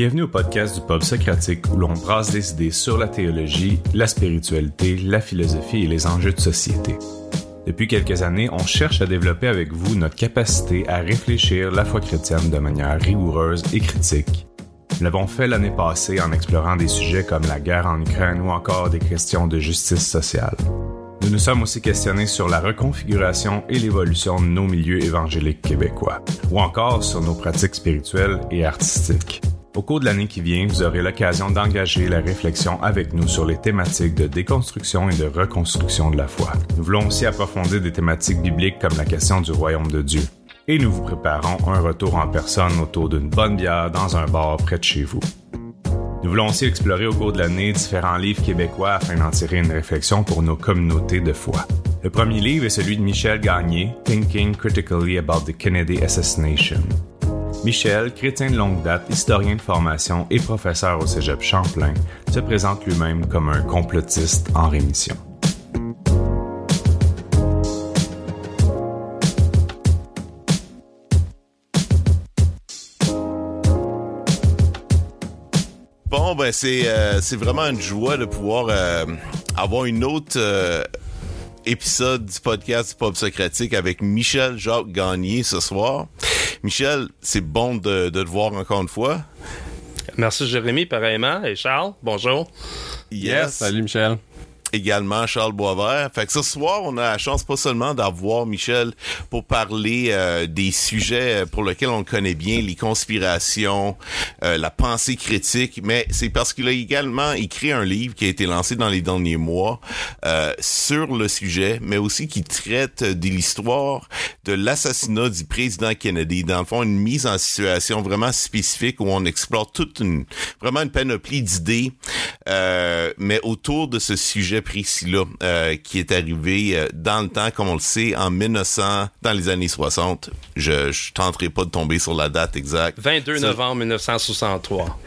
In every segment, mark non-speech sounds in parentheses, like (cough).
Bienvenue au podcast du Pub Socratique où l'on brasse des idées sur la théologie, la spiritualité, la philosophie et les enjeux de société. Depuis quelques années, on cherche à développer avec vous notre capacité à réfléchir la foi chrétienne de manière rigoureuse et critique. Nous l'avons fait l'année passée en explorant des sujets comme la guerre en Ukraine ou encore des questions de justice sociale. Nous nous sommes aussi questionnés sur la reconfiguration et l'évolution de nos milieux évangéliques québécois, ou encore sur nos pratiques spirituelles et artistiques. Au cours de l'année qui vient, vous aurez l'occasion d'engager la réflexion avec nous sur les thématiques de déconstruction et de reconstruction de la foi. Nous voulons aussi approfondir des thématiques bibliques comme la question du royaume de Dieu. Et nous vous préparons un retour en personne autour d'une bonne bière dans un bar près de chez vous. Nous voulons aussi explorer au cours de l'année différents livres québécois afin d'en tirer une réflexion pour nos communautés de foi. Le premier livre est celui de Michel Gagné, Thinking Critically About the Kennedy Assassination. Michel, chrétien de longue date, historien de formation et professeur au Cégep Champlain, se présente lui-même comme un complotiste en rémission. Bon, ben c'est euh, vraiment une joie de pouvoir euh, avoir une autre euh, épisode du podcast du Pop Socratique avec Michel Jacques Gagné ce soir. Michel, c'est bon de, de te voir encore une fois. Merci Jérémy, pareillement. Et Charles, bonjour. Yes. Salut Michel. Également Charles Boisvert. Fait que ce soir, on a la chance pas seulement d'avoir Michel pour parler euh, des sujets pour lesquels on connaît bien, les conspirations, euh, la pensée critique, mais c'est parce qu'il a également écrit un livre qui a été lancé dans les derniers mois euh, sur le sujet, mais aussi qui traite de l'histoire de l'assassinat du président Kennedy. Dans le fond, une mise en situation vraiment spécifique où on explore toute une vraiment une panoplie d'idées, euh, mais autour de ce sujet précis-là euh, qui est arrivé euh, dans le temps, comme on le sait, en 1900, dans les années 60. Je, je tenterai pas de tomber sur la date exacte. 22 Ça- novembre 1963.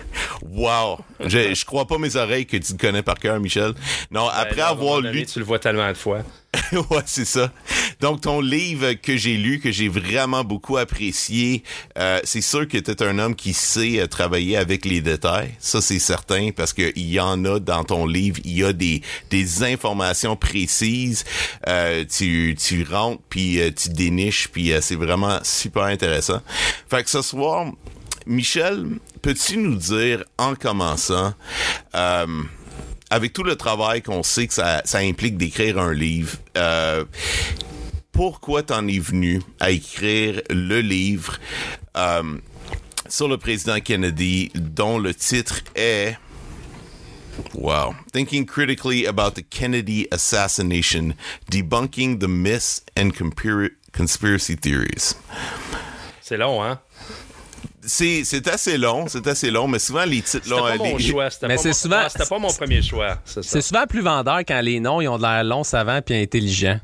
Wow! Je, je crois pas mes oreilles que tu le connais par cœur, Michel. Non, après Ben, un avoir lu Tu le vois tellement de fois. (laughs) ouais, c'est ça. Donc, ton livre que j'ai lu, que j'ai vraiment beaucoup apprécié, euh, c'est sûr que tu es un homme qui sait euh, travailler avec les détails. Ça, c'est certain, parce que il y en a dans ton livre, il y a des, des informations précises. Euh, tu, tu rentres, puis euh, tu déniches, puis euh, c'est vraiment super intéressant. Fait que ce soir, Michel, peux-tu nous dire, en commençant, avec tout le travail qu'on sait que ça, ça implique d'écrire un livre, euh, pourquoi t'en es venu à écrire le livre euh, sur le président Kennedy, dont le titre est Wow. Thinking critically about the Kennedy assassination, debunking the myths and conspiracy theories. C'est long, hein? C'est, c'est assez long, c'est assez long, mais souvent les titres C'était là, pas mon les- choix. C'était Mais pas c'est mon- souvent- Ah, C'était pas mon premier choix. C'est ça. C'est souvent plus vendeur quand les noms ils ont de l'air long, savant puis intelligent.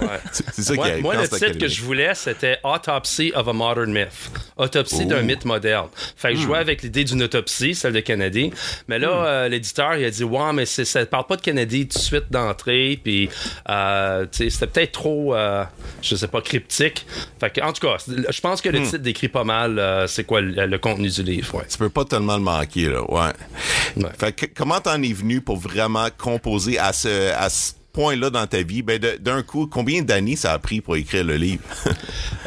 Ouais. (laughs) c'est, c'est ça qui Moi, arrive moi, quand le titre que je voulais, c'était Autopsy of a Modern Myth. Autopsie d'un Oh. mythe moderne. Fait que je jouais Hmm. avec l'idée d'une autopsie, celle de Kennedy. Mais là, euh, l'éditeur, il a dit, ouais, mais c'est, ça parle pas de Kennedy tout de suite d'entrée. Puis, euh, c'était peut-être trop, euh, je sais pas, cryptique. Fait que, en tout cas, je pense que le Hmm. titre décrit pas mal euh, c'est quoi le, le contenu du livre. Ouais. Tu peux pas tellement le manquer, là, ouais. Ouais. Fait que comment t'en es venu pour vraiment composer à ce, à ce point-là dans ta vie? Ben, d'un coup, combien d'années ça a pris pour écrire le livre? (laughs)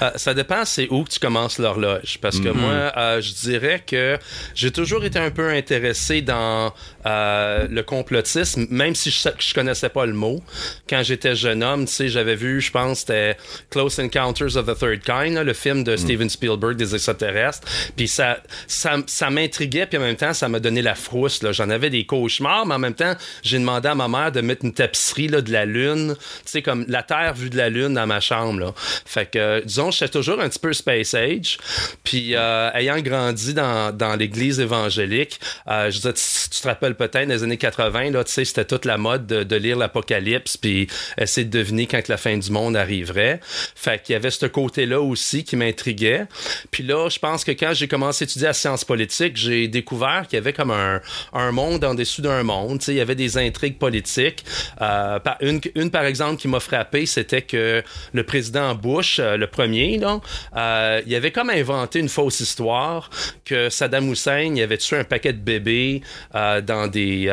Euh, ça dépend c'est où que tu commences l'horloge. Parce que moi, euh, je dirais que j'ai toujours été un peu intéressé dans euh, le complotisme, même si je, je connaissais pas le mot. Quand j'étais jeune homme, tu sais, j'avais vu, je pense, c'était Close Encounters of the Third Kind, là, le film de Steven Spielberg des extraterrestres. Puis ça, ça, ça m'intriguait, puis en même temps, ça m'a donné la frousse. là. J'en avais des cauchemars, mais en même temps, j'ai demandé à ma mère de mettre une tapisserie là, de la Lune, tu sais, comme la Terre vue de la Lune dans ma chambre. Là. Fait que, euh, disons, j'étais toujours un petit peu Space Age. Puis, euh, ayant grandi dans, dans l'Église évangélique, euh, je disais, tu, tu te rappelles dans les années 80, là, tu sais, c'était toute la mode de, lire l'Apocalypse, puis essayer de deviner quand la fin du monde arriverait. Fait qu'il y avait ce côté-là aussi qui m'intriguait. Puis là, je pense que quand j'ai commencé à étudier la science politique, j'ai découvert qu'il y avait comme un, un monde en dessous d'un monde. Tu sais, il y avait des intrigues politiques. Euh, une, une, par exemple, qui m'a frappé, c'était que le président Bush, le premier, là, il avait comme inventé une fausse histoire que Saddam Hussein il avait tué un paquet de bébés dans, des,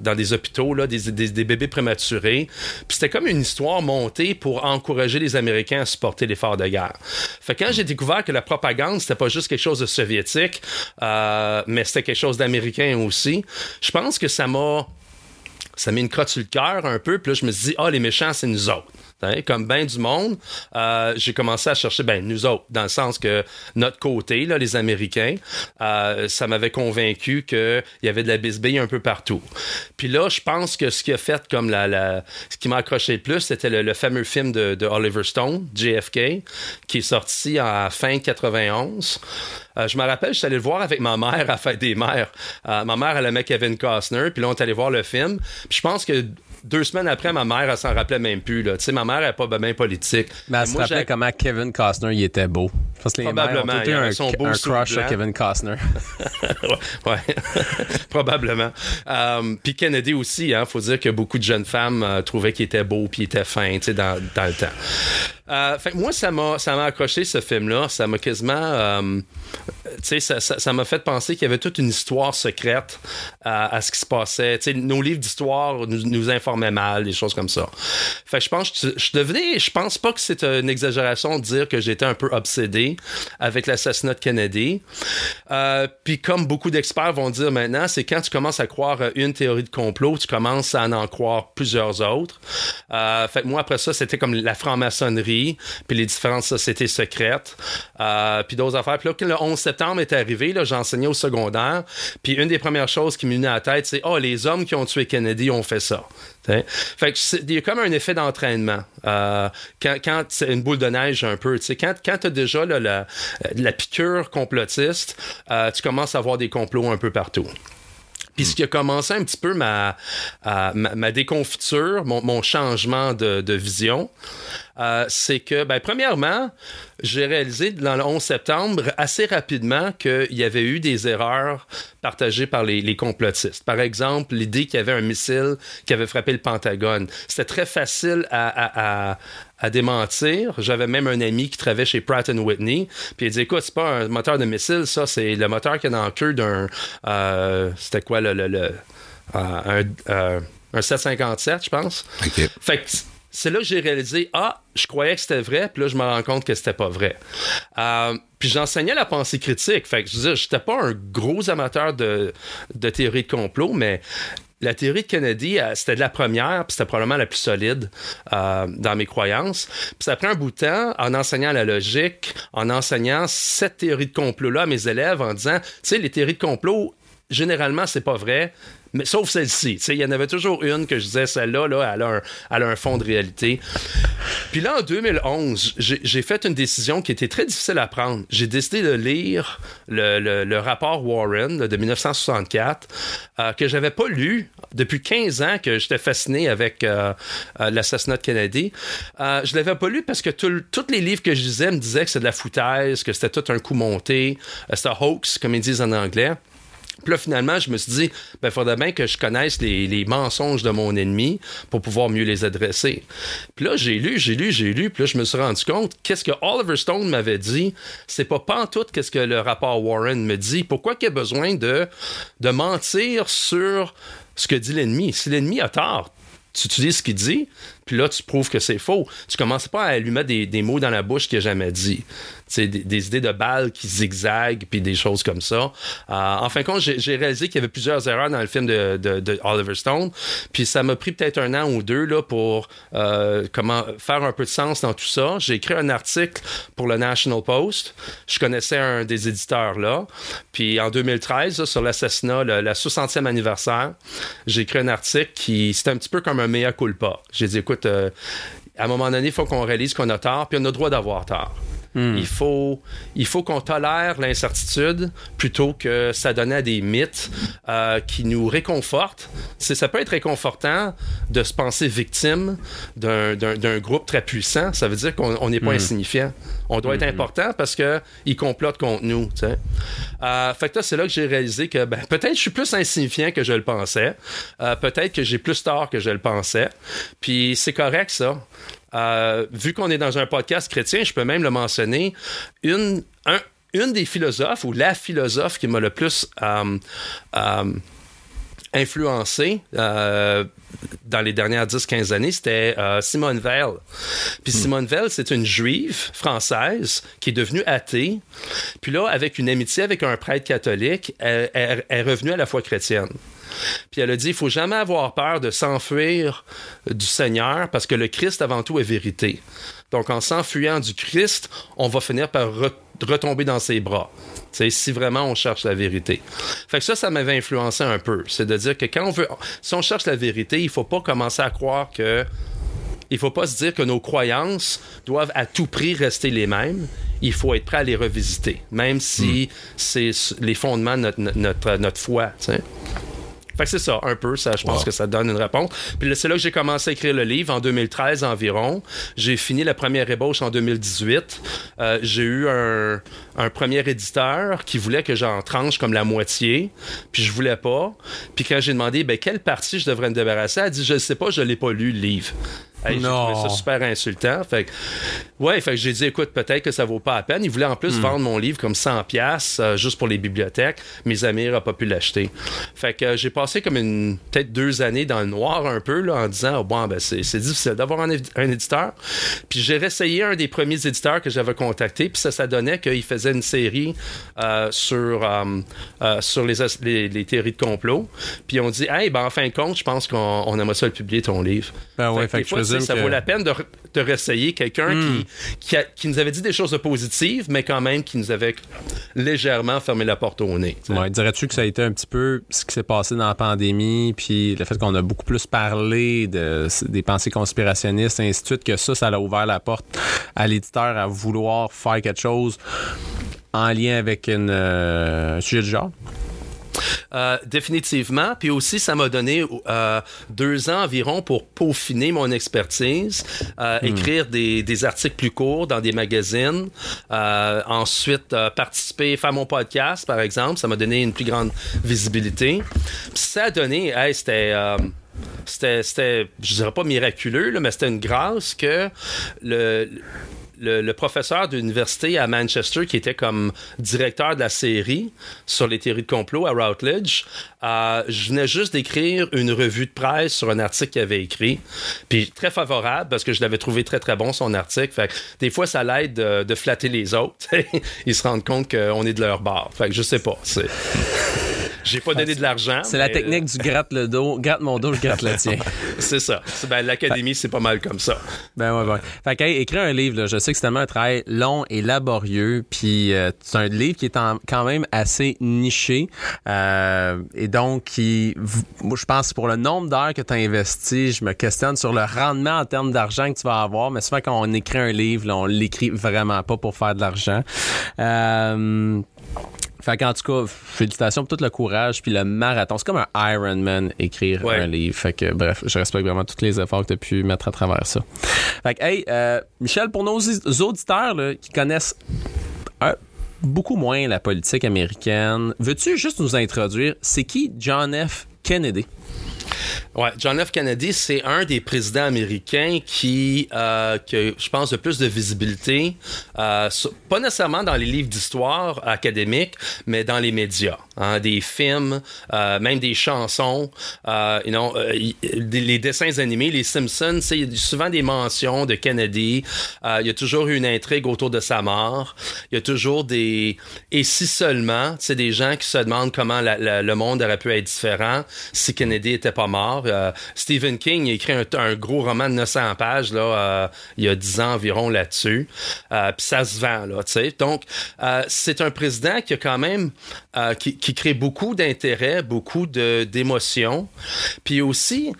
dans des hôpitaux, là, des, des, bébés prématurés. Puis c'était comme une histoire montée pour encourager les Américains à supporter l'effort de guerre. Fait quand j'ai découvert que la propagande, c'était pas juste quelque chose de soviétique, euh, mais c'était quelque chose d'américain aussi, je pense que ça m'a ça m'a une crotte sur le cœur un peu. Puis là, je me suis dit, ah, les méchants, c'est nous autres. Comme bien du monde, euh, j'ai commencé à chercher, ben nous autres, dans le sens que notre côté, là, les Américains, euh, ça m'avait convaincu qu'il y avait de la bisbille un peu partout. Puis là, je pense que ce qui a fait comme la, ce qui m'a accroché le plus, c'était le, fameux film de, Oliver Stone, JFK, qui est sorti en fin 91. Euh, je me rappelle, je suis allé le voir avec ma mère à fête des mères. Ma mère, elle aimait Kevin Costner, puis là, on est allé voir le film. Puis je pense que deux semaines après, ma mère, elle s'en rappelait même plus. Tu sais, ma mère, elle n'est pas bien politique. Mais elle se rappelait comment Kevin Costner, il était beau. Parce que les Probablement. Mères ont un, un crush sur Kevin Costner. (laughs) ouais, (laughs) Probablement. Um, puis Kennedy aussi, il hein, faut dire que beaucoup de jeunes femmes euh, trouvaient qu'il était beau puis il était fin, tu sais, dans, dans, le temps. Euh, moi, ça m'a, ça m'a accroché ce film-là. Ça m'a quasiment, euh, ça, m'a fait penser qu'il y avait toute une histoire secrète à, ce qui se passait. Nos livres d'histoire nous, nous, informaient mal, des choses comme ça. Fait je pense, je, devenais, je pense pas que c'est une exagération de dire que j'étais un peu obsédé avec l'assassinat de Kennedy. Euh, puis comme beaucoup d'experts vont dire maintenant, c'est quand tu commences à croire une théorie de complot, tu commences à en croire plusieurs autres. Euh, fait moi après ça, c'était comme la franc-maçonnerie puis les différentes sociétés secrètes, euh, puis d'autres affaires. Puis là, quand le 11 septembre est arrivé, j'enseignais au secondaire, puis une des premières choses qui m'est venue à la tête, c'est « Oh, les hommes qui ont tué Kennedy ont fait ça. » Fait que il y a comme un effet d'entraînement. Euh, quand, c'est une boule de neige un peu, quand, quand tu as déjà la, la, piqûre complotiste, euh, tu commences à voir des complots un peu partout. Puis ce qui a commencé un petit peu ma, ma, déconfiture, mon, mon changement de, de vision, euh, c'est que, ben, premièrement, j'ai réalisé dans le 11 septembre assez rapidement qu'il y avait eu des erreurs partagées par les, les complotistes. Par exemple, l'idée qu'il y avait un missile qui avait frappé le Pentagone. C'était très facile à, à, à démentir. J'avais même un ami qui travaillait chez Pratt Whitney, puis il dit écoute, c'est pas un moteur de missile, ça, c'est le moteur qui est dans le queue d'un. Euh, c'était quoi le. le, le euh, un, un 757, je pense. Fait que c'est là que j'ai réalisé ah je croyais que c'était vrai puis là je me rends compte que c'était pas vrai euh, puis j'enseignais la pensée critique fait que je veux j'étais pas un gros amateur de, de théorie de complot mais la théorie de Kennedy, euh, c'était de la première, puis c'était probablement la plus solide euh, dans mes croyances. Puis ça prend un bout de temps en enseignant la logique, en enseignant cette théorie de complot-là à mes élèves, en disant, tu sais, les théories de complot, généralement, c'est pas vrai mais sauf celle-ci. Il y en avait toujours une que je disais, celle-là, là, elle, a un, fond de réalité. Puis là, en 2011, j'ai fait une décision qui était très difficile à prendre. J'ai décidé de lire le, le, rapport Warren de 1964, euh, que j'avais pas lu depuis 15 ans, que j'étais fasciné avec euh, euh, l'assassinat de Kennedy. Euh, je l'avais pas lu parce que tous les livres que je lisais me disaient que c'était de la foutaise, que c'était tout un coup monté, c'était hoax, comme ils disent en anglais. Puis là, finalement, je me suis dit, ben, faudrait bien que je connaisse les, les, mensonges de mon ennemi pour pouvoir mieux les adresser. Puis là, j'ai lu, j'ai lu, j'ai lu, puis là, je me suis rendu compte, qu'est-ce que Oliver Stone m'avait dit, c'est pas pantoute qu'est-ce que le rapport Warren me dit. Pourquoi qu'il y a besoin de, de mentir sur ce que dit l'ennemi? Si l'ennemi a tort, tu utilises ce qu'il dit, puis là, tu prouves que c'est faux. Tu commences pas à lui mettre des, des mots dans la bouche qu'il n'a jamais dit des, des, idées de balles qui zigzaguent, puis des choses comme ça. Euh, en fin de compte, j'ai réalisé qu'il y avait plusieurs erreurs dans le film de, de, Oliver Stone, puis ça m'a pris peut-être un an ou deux là, pour euh, comment faire un peu de sens dans tout ça. J'ai écrit un article pour le National Post. Je connaissais un des éditeurs là. Puis en 2013, sur l'assassinat, le, la 60e anniversaire, j'ai écrit un article qui, c'était un petit peu comme un mea culpa. J'ai dit, écoute, euh, à un moment donné, il faut qu'on réalise qu'on a tort, puis on a le droit d'avoir tort. Hmm. Il faut, il faut qu'on tolère l'incertitude plutôt que ça donne à des mythes euh, qui nous réconfortent. C'est, ça peut être réconfortant de se penser victime d'un, groupe très puissant. Ça veut dire qu'on n'est pas hmm. insignifiant. On doit être hmm. important parce qu'il complote contre nous. Euh, fait que c'est là que j'ai réalisé que ben, peut-être je suis plus insignifiant que je le pensais. Euh, peut-être que j'ai plus tort que je le pensais. Puis c'est correct ça. Euh, vu qu'on est dans un podcast chrétien, je peux même le mentionner, une, une des philosophes ou la philosophe qui m'a le plus euh, euh, influencé dans les dernières 10-15 années, c'était Simone Veil. Puis hmm. Simone Veil, c'est une juive française qui est devenue athée. Puis là, avec une amitié avec un prêtre catholique, elle est revenue à la foi chrétienne. Puis elle a dit, il faut jamais avoir peur de s'enfuir du Seigneur parce que le Christ avant tout est vérité. Donc en s'enfuyant du Christ, on va finir par retomber dans ses bras. C'est si vraiment on cherche la vérité. Fait que ça, ça m'avait influencé un peu. C'est de dire que quand on veut, si on cherche la vérité, il faut pas commencer à croire que il faut pas se dire que nos croyances doivent à tout prix rester les mêmes. Il faut être prêt à les revisiter, même si hmm. c'est les fondements de notre, notre, notre foi. Fait que c'est ça, un peu, ça, je pense que ça donne une réponse. Puis c'est là que j'ai commencé à écrire le livre, en 2013 environ. J'ai fini la première ébauche en 2018. Euh, j'ai eu un, un, premier éditeur qui voulait que j'en tranche comme la moitié, puis je voulais pas. Puis quand j'ai demandé, ben, quelle partie je devrais me débarrasser, elle a dit, je sais pas, je l'ai pas lu, le livre. Hey, j'ai trouvé ça super insultant. Fait que, ouais, fait que j'ai dit, écoute, peut-être que ça vaut pas la peine. Il voulait en plus hmm. vendre mon livre comme 100 pièces euh, juste pour les bibliothèques. Mes amis n'ont pas pu l'acheter. Fait que euh, j'ai passé comme une peut-être deux années dans le noir un peu là, en disant, oh, bon, ben c'est, difficile d'avoir un, éditeur. Puis j'ai réessayé un des premiers éditeurs que j'avais contacté, puis ça, ça donnait qu'il faisait une série euh, sur, sur les, les, théories de complot. Puis on dit, hey, ben en fin de compte, je pense qu'on aimerait ça le publier ton livre. Ben ouais, fait, que ça vaut la peine de, de réessayer quelqu'un hmm. qui, qui, nous avait dit des choses positives, mais quand même qui nous avait légèrement fermé la porte au nez. Ouais, dirais-tu que ça a été un petit peu ce qui s'est passé dans la pandémie, puis le fait qu'on a beaucoup plus parlé de, des pensées conspirationnistes, et ainsi de suite, que ça, ça a ouvert la porte à l'éditeur à vouloir faire quelque chose en lien avec une, euh, un sujet du genre? Euh, définitivement. Puis aussi, ça m'a donné euh, deux ans environ pour peaufiner mon expertise, euh, hmm. écrire des, des, articles plus courts dans des magazines, ensuite participer, faire mon podcast, par exemple. Ça m'a donné une plus grande visibilité. Puis ça a donné, hey, c'était, c'était, je dirais pas miraculeux, là, mais c'était une grâce que le, le, professeur d'université à Manchester qui était comme directeur de la série sur les théories de complot à Routledge, euh, je venais juste d'écrire une revue de presse sur un article qu'il avait écrit. Puis très favorable parce que je l'avais trouvé très très bon son article. Fait des fois ça l'aide de, flatter les autres. (laughs) Ils se rendent compte qu'on est de leur bord. Fait que je sais pas. C'est j'ai pas donné de l'argent. C'est la technique du gratte le dos, gratte mon dos, je gratte le tien. (laughs) c'est ça. Ben, L'académie, c'est pas mal comme ça. Ben ouais, ouais. Fait que, écrire un livre, là, je sais que c'est tellement un travail long et laborieux, puis euh, c'est un livre qui est quand même assez niché, euh, et donc qui, moi, je pense pour le nombre d'heures que tu as investi, je me questionne sur le rendement en termes d'argent que tu vas avoir, mais souvent quand on écrit un livre, là, on l'écrit vraiment pas pour faire de l'argent. Euh, fait qu'en tout cas, félicitations pour tout le courage puis le marathon. C'est comme un Ironman écrire un livre. Fait que bref, je respecte vraiment tous les efforts que tu as pu mettre à travers ça. Fait que, hey, euh, Michel, pour nos auditeurs qui connaissent beaucoup moins la politique américaine, veux-tu juste nous introduire, c'est qui John F. Kennedy? Ouais, John F. Kennedy, c'est un des présidents américains qui, euh, que je pense, de plus de visibilité, euh, pas nécessairement dans les livres d'histoire académiques, mais dans les médias, hein, des films, euh, même des chansons, euh, you euh, les dessins animés, les Simpsons, il y a souvent des mentions de Kennedy. Euh, il y a toujours une intrigue autour de sa mort. Il y a toujours des et si seulement, c'est des gens qui se demandent comment le monde aurait pu être différent si Kennedy était pas mort mort. Stephen King a écrit un, gros roman de 900 pages là, il y a 10 ans environ là-dessus. Puis ça se vend, là, tu sais. Donc, c'est un président qui a quand même, qui, qui, crée beaucoup d'intérêt, beaucoup d'émotions. Puis aussi,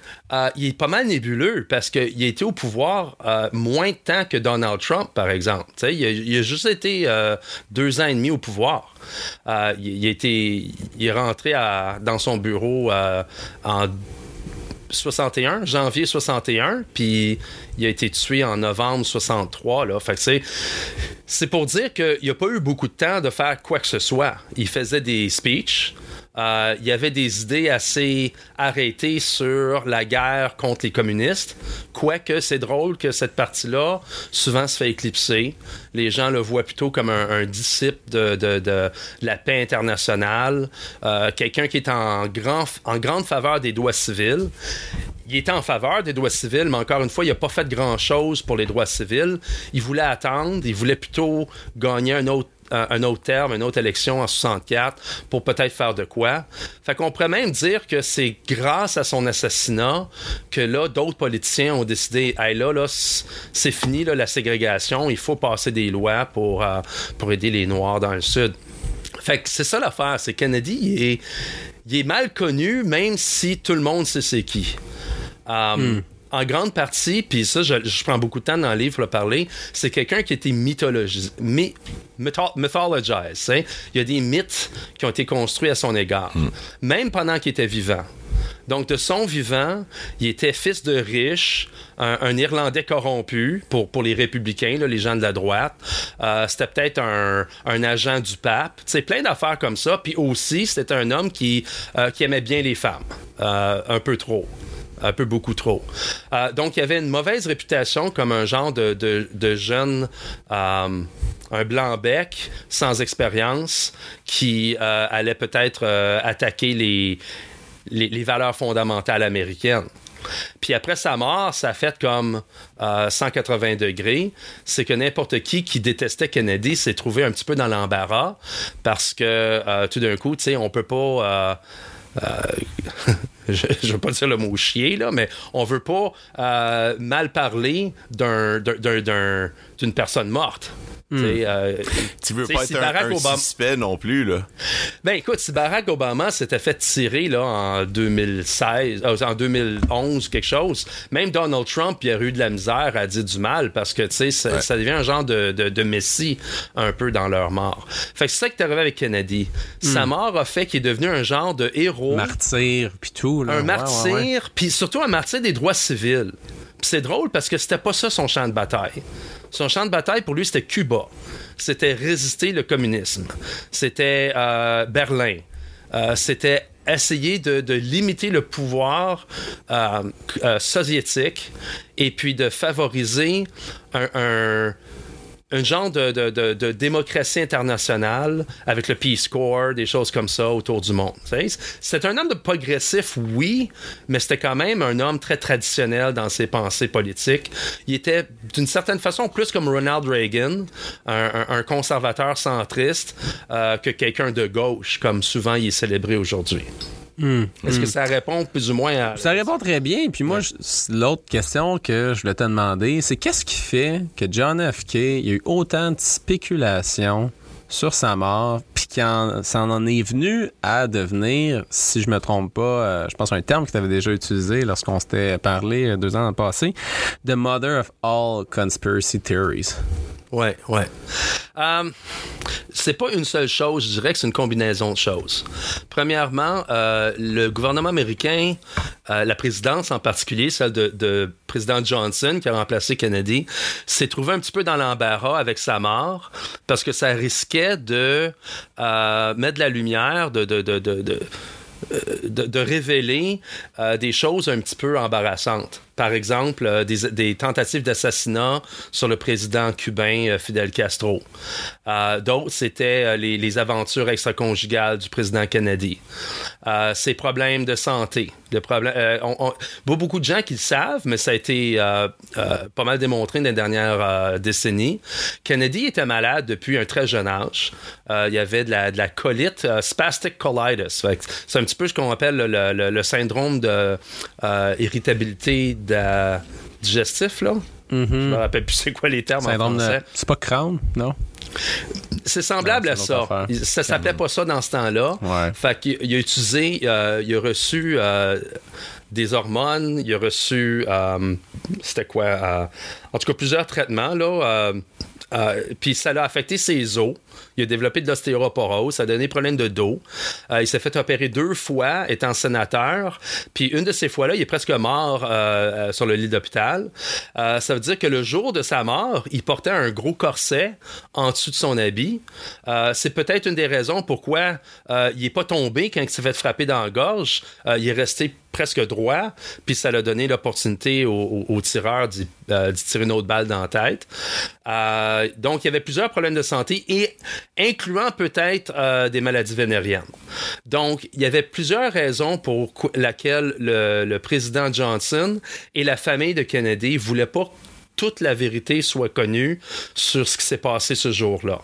il est pas mal nébuleux parce qu'il a été au pouvoir moins de temps que Donald Trump, par exemple. Il a, juste été deux ans et demi au pouvoir. il, il est rentré dans son bureau en 61, janvier 61, puis il a été tué en novembre 63. Là. C'est pour dire qu'il n'y a pas eu beaucoup de temps de faire quoi que ce soit. Il faisait des speeches, euh, il y avait des idées assez arrêtées sur la guerre contre les communistes. Quoique c'est drôle que cette partie-là souvent se fait éclipser. Les gens le voient plutôt comme un, disciple de, la paix internationale, euh, quelqu'un qui est en, grand, en grande faveur des droits civils il était en faveur des droits civils, mais encore une fois, il n'a pas fait grand-chose pour les droits civils. Il voulait attendre, il voulait plutôt gagner un autre un autre terme, une autre élection en 64 pour peut-être faire de quoi. Fait qu'on pourrait même dire que c'est grâce à son assassinat que là, d'autres politiciens ont décidé, hey, là, c'est fini, la ségrégation, il faut passer des lois pour, euh, pour aider les Noirs dans le Sud. Fait que c'est ça l'affaire, c'est Kennedy, il est, mal connu, même si tout le monde sait c'est qui. Um, en grande partie, puis ça, je, prends beaucoup de temps dans le livre pour le parler, c'est quelqu'un qui a été mythologisé, mythologized. Hein. Il y a des mythes qui ont été construits à son égard, hmm. même pendant qu'il était vivant. Donc, de son vivant, il était fils de riche, un, Irlandais corrompu pour, pour les républicains, les gens de la droite. Euh, c'était peut-être un, agent du pape. C'est plein d'affaires comme ça. Puis aussi, c'était un homme qui, euh, qui aimait bien les femmes, euh, un peu trop un peu beaucoup trop. Euh, donc, il y avait une mauvaise réputation comme un genre de, de, jeune, euh, un blanc-bec sans expérience qui euh, allait peut-être attaquer les, les, valeurs fondamentales américaines. Puis après sa mort, ça a fait comme 180 degrés. C'est que n'importe qui qui détestait Kennedy s'est trouvé un petit peu dans l'embarras parce que tout d'un coup, tu sais, on peut pas (laughs) (laughs) je ne veux pas dire le mot chier, là, mais on veut pas euh, mal parler d'une personne morte. Hmm. Euh, tu veux pas être un, suspect non plus, là. Ben écoute, si Barack Obama s'était fait tirer là, en 2016, euh, en 2011, quelque chose, même Donald Trump, il a eu de la misère à dire du mal parce que, tu sais, ça, devient un genre de, de, messie un peu dans leur mort. Fait que c'est ça qui est arrivé avec Kennedy. Sa hmm. mort a fait qu'il est devenu un genre de héros. Martyr, puis tout. Là. Un martyr, puis surtout un martyr des droits civils. c'est drôle parce que c'était pas ça son champ de bataille. Son champ de bataille, pour lui, c'était Cuba. C'était résister le communisme. C'était euh, Berlin. Euh, c'était essayer de, limiter le pouvoir euh, soviétique et puis de favoriser un un genre de, démocratie internationale avec le Peace Corps, des choses comme ça autour du monde. C'est un homme de progressif, oui, mais c'était quand même un homme très traditionnel dans ses pensées politiques. Il était d'une certaine façon plus comme Ronald Reagan, un, conservateur centriste, euh, que quelqu'un de gauche, comme souvent il est célébré aujourd'hui. Hmm. Est-ce que ça répond plus ou moins à... Ça répond très bien. Puis moi, l'autre question que je voulais te demander, c'est qu'est-ce qui fait que John F. K. il y a eu autant de spéculations sur sa mort, puis qu'on s'en en est venu à devenir, si je me trompe pas, euh, je pense un terme que tu avais déjà utilisé lorsqu'on s'était parlé euh, deux ans dans le passé, The Mother of All Conspiracy Theories. Ouais, ouais. Euh, c'est pas une seule chose, je dirais que c'est une combinaison de choses. Premièrement, euh, le gouvernement américain, euh, la présidence en particulier, celle de, de, président Johnson qui a remplacé Kennedy, s'est trouvé un petit peu dans l'embarras avec sa mort parce que ça risquait de euh, mettre de la lumière, de, de, de, de de, révéler des choses un petit peu embarrassantes. Par exemple, des, tentatives d'assassinat sur le président cubain Fidel Castro. D'autres, c'était les, aventures extra-conjugales du président Kennedy. ses problèmes de santé. Le problème, beaucoup de gens qui le savent, mais ça a été pas mal démontré dans les dernières décennies. Kennedy était malade depuis un très jeune âge. il y avait de la, colite, spastic colitis. C'est un petit peu ce qu'on appelle le, syndrome de euh, irritabilité digestif, là. Mm-hmm. Je me rappelle plus c'est quoi les termes en français. C'est pas Crohn, non? C'est semblable à ça. Ça s'appelait pas ça dans ce temps-là. Fait qu'il a utilisé, euh, il a reçu euh, des hormones, il a reçu, c'était quoi? en tout cas, plusieurs traitements, là. puis ça l'a affecté ses os. Il a développé de l'ostéoporose, ça a donné problème de dos. Euh, il s'est fait opérer deux fois étant sénateur. Puis une de ces fois-là, il est presque mort euh, euh, sur le lit d'hôpital. ça veut dire que le jour de sa mort, il portait un gros corset en dessous de son habit. c'est peut-être une des raisons pourquoi il n'est pas tombé quand il s'est fait frapper dans la gorge. il est resté presque droit, puis ça l'a donné l'opportunité au, tireur d'y tirer une autre balle dans la tête. donc, il y avait plusieurs problèmes de santé et incluant peut-être euh, des maladies vénériennes. Donc, il y avait plusieurs raisons pour lesquelles le, président Johnson et la famille de Kennedy voulaient pas toute la vérité soit connue sur ce qui s'est passé ce jour-là.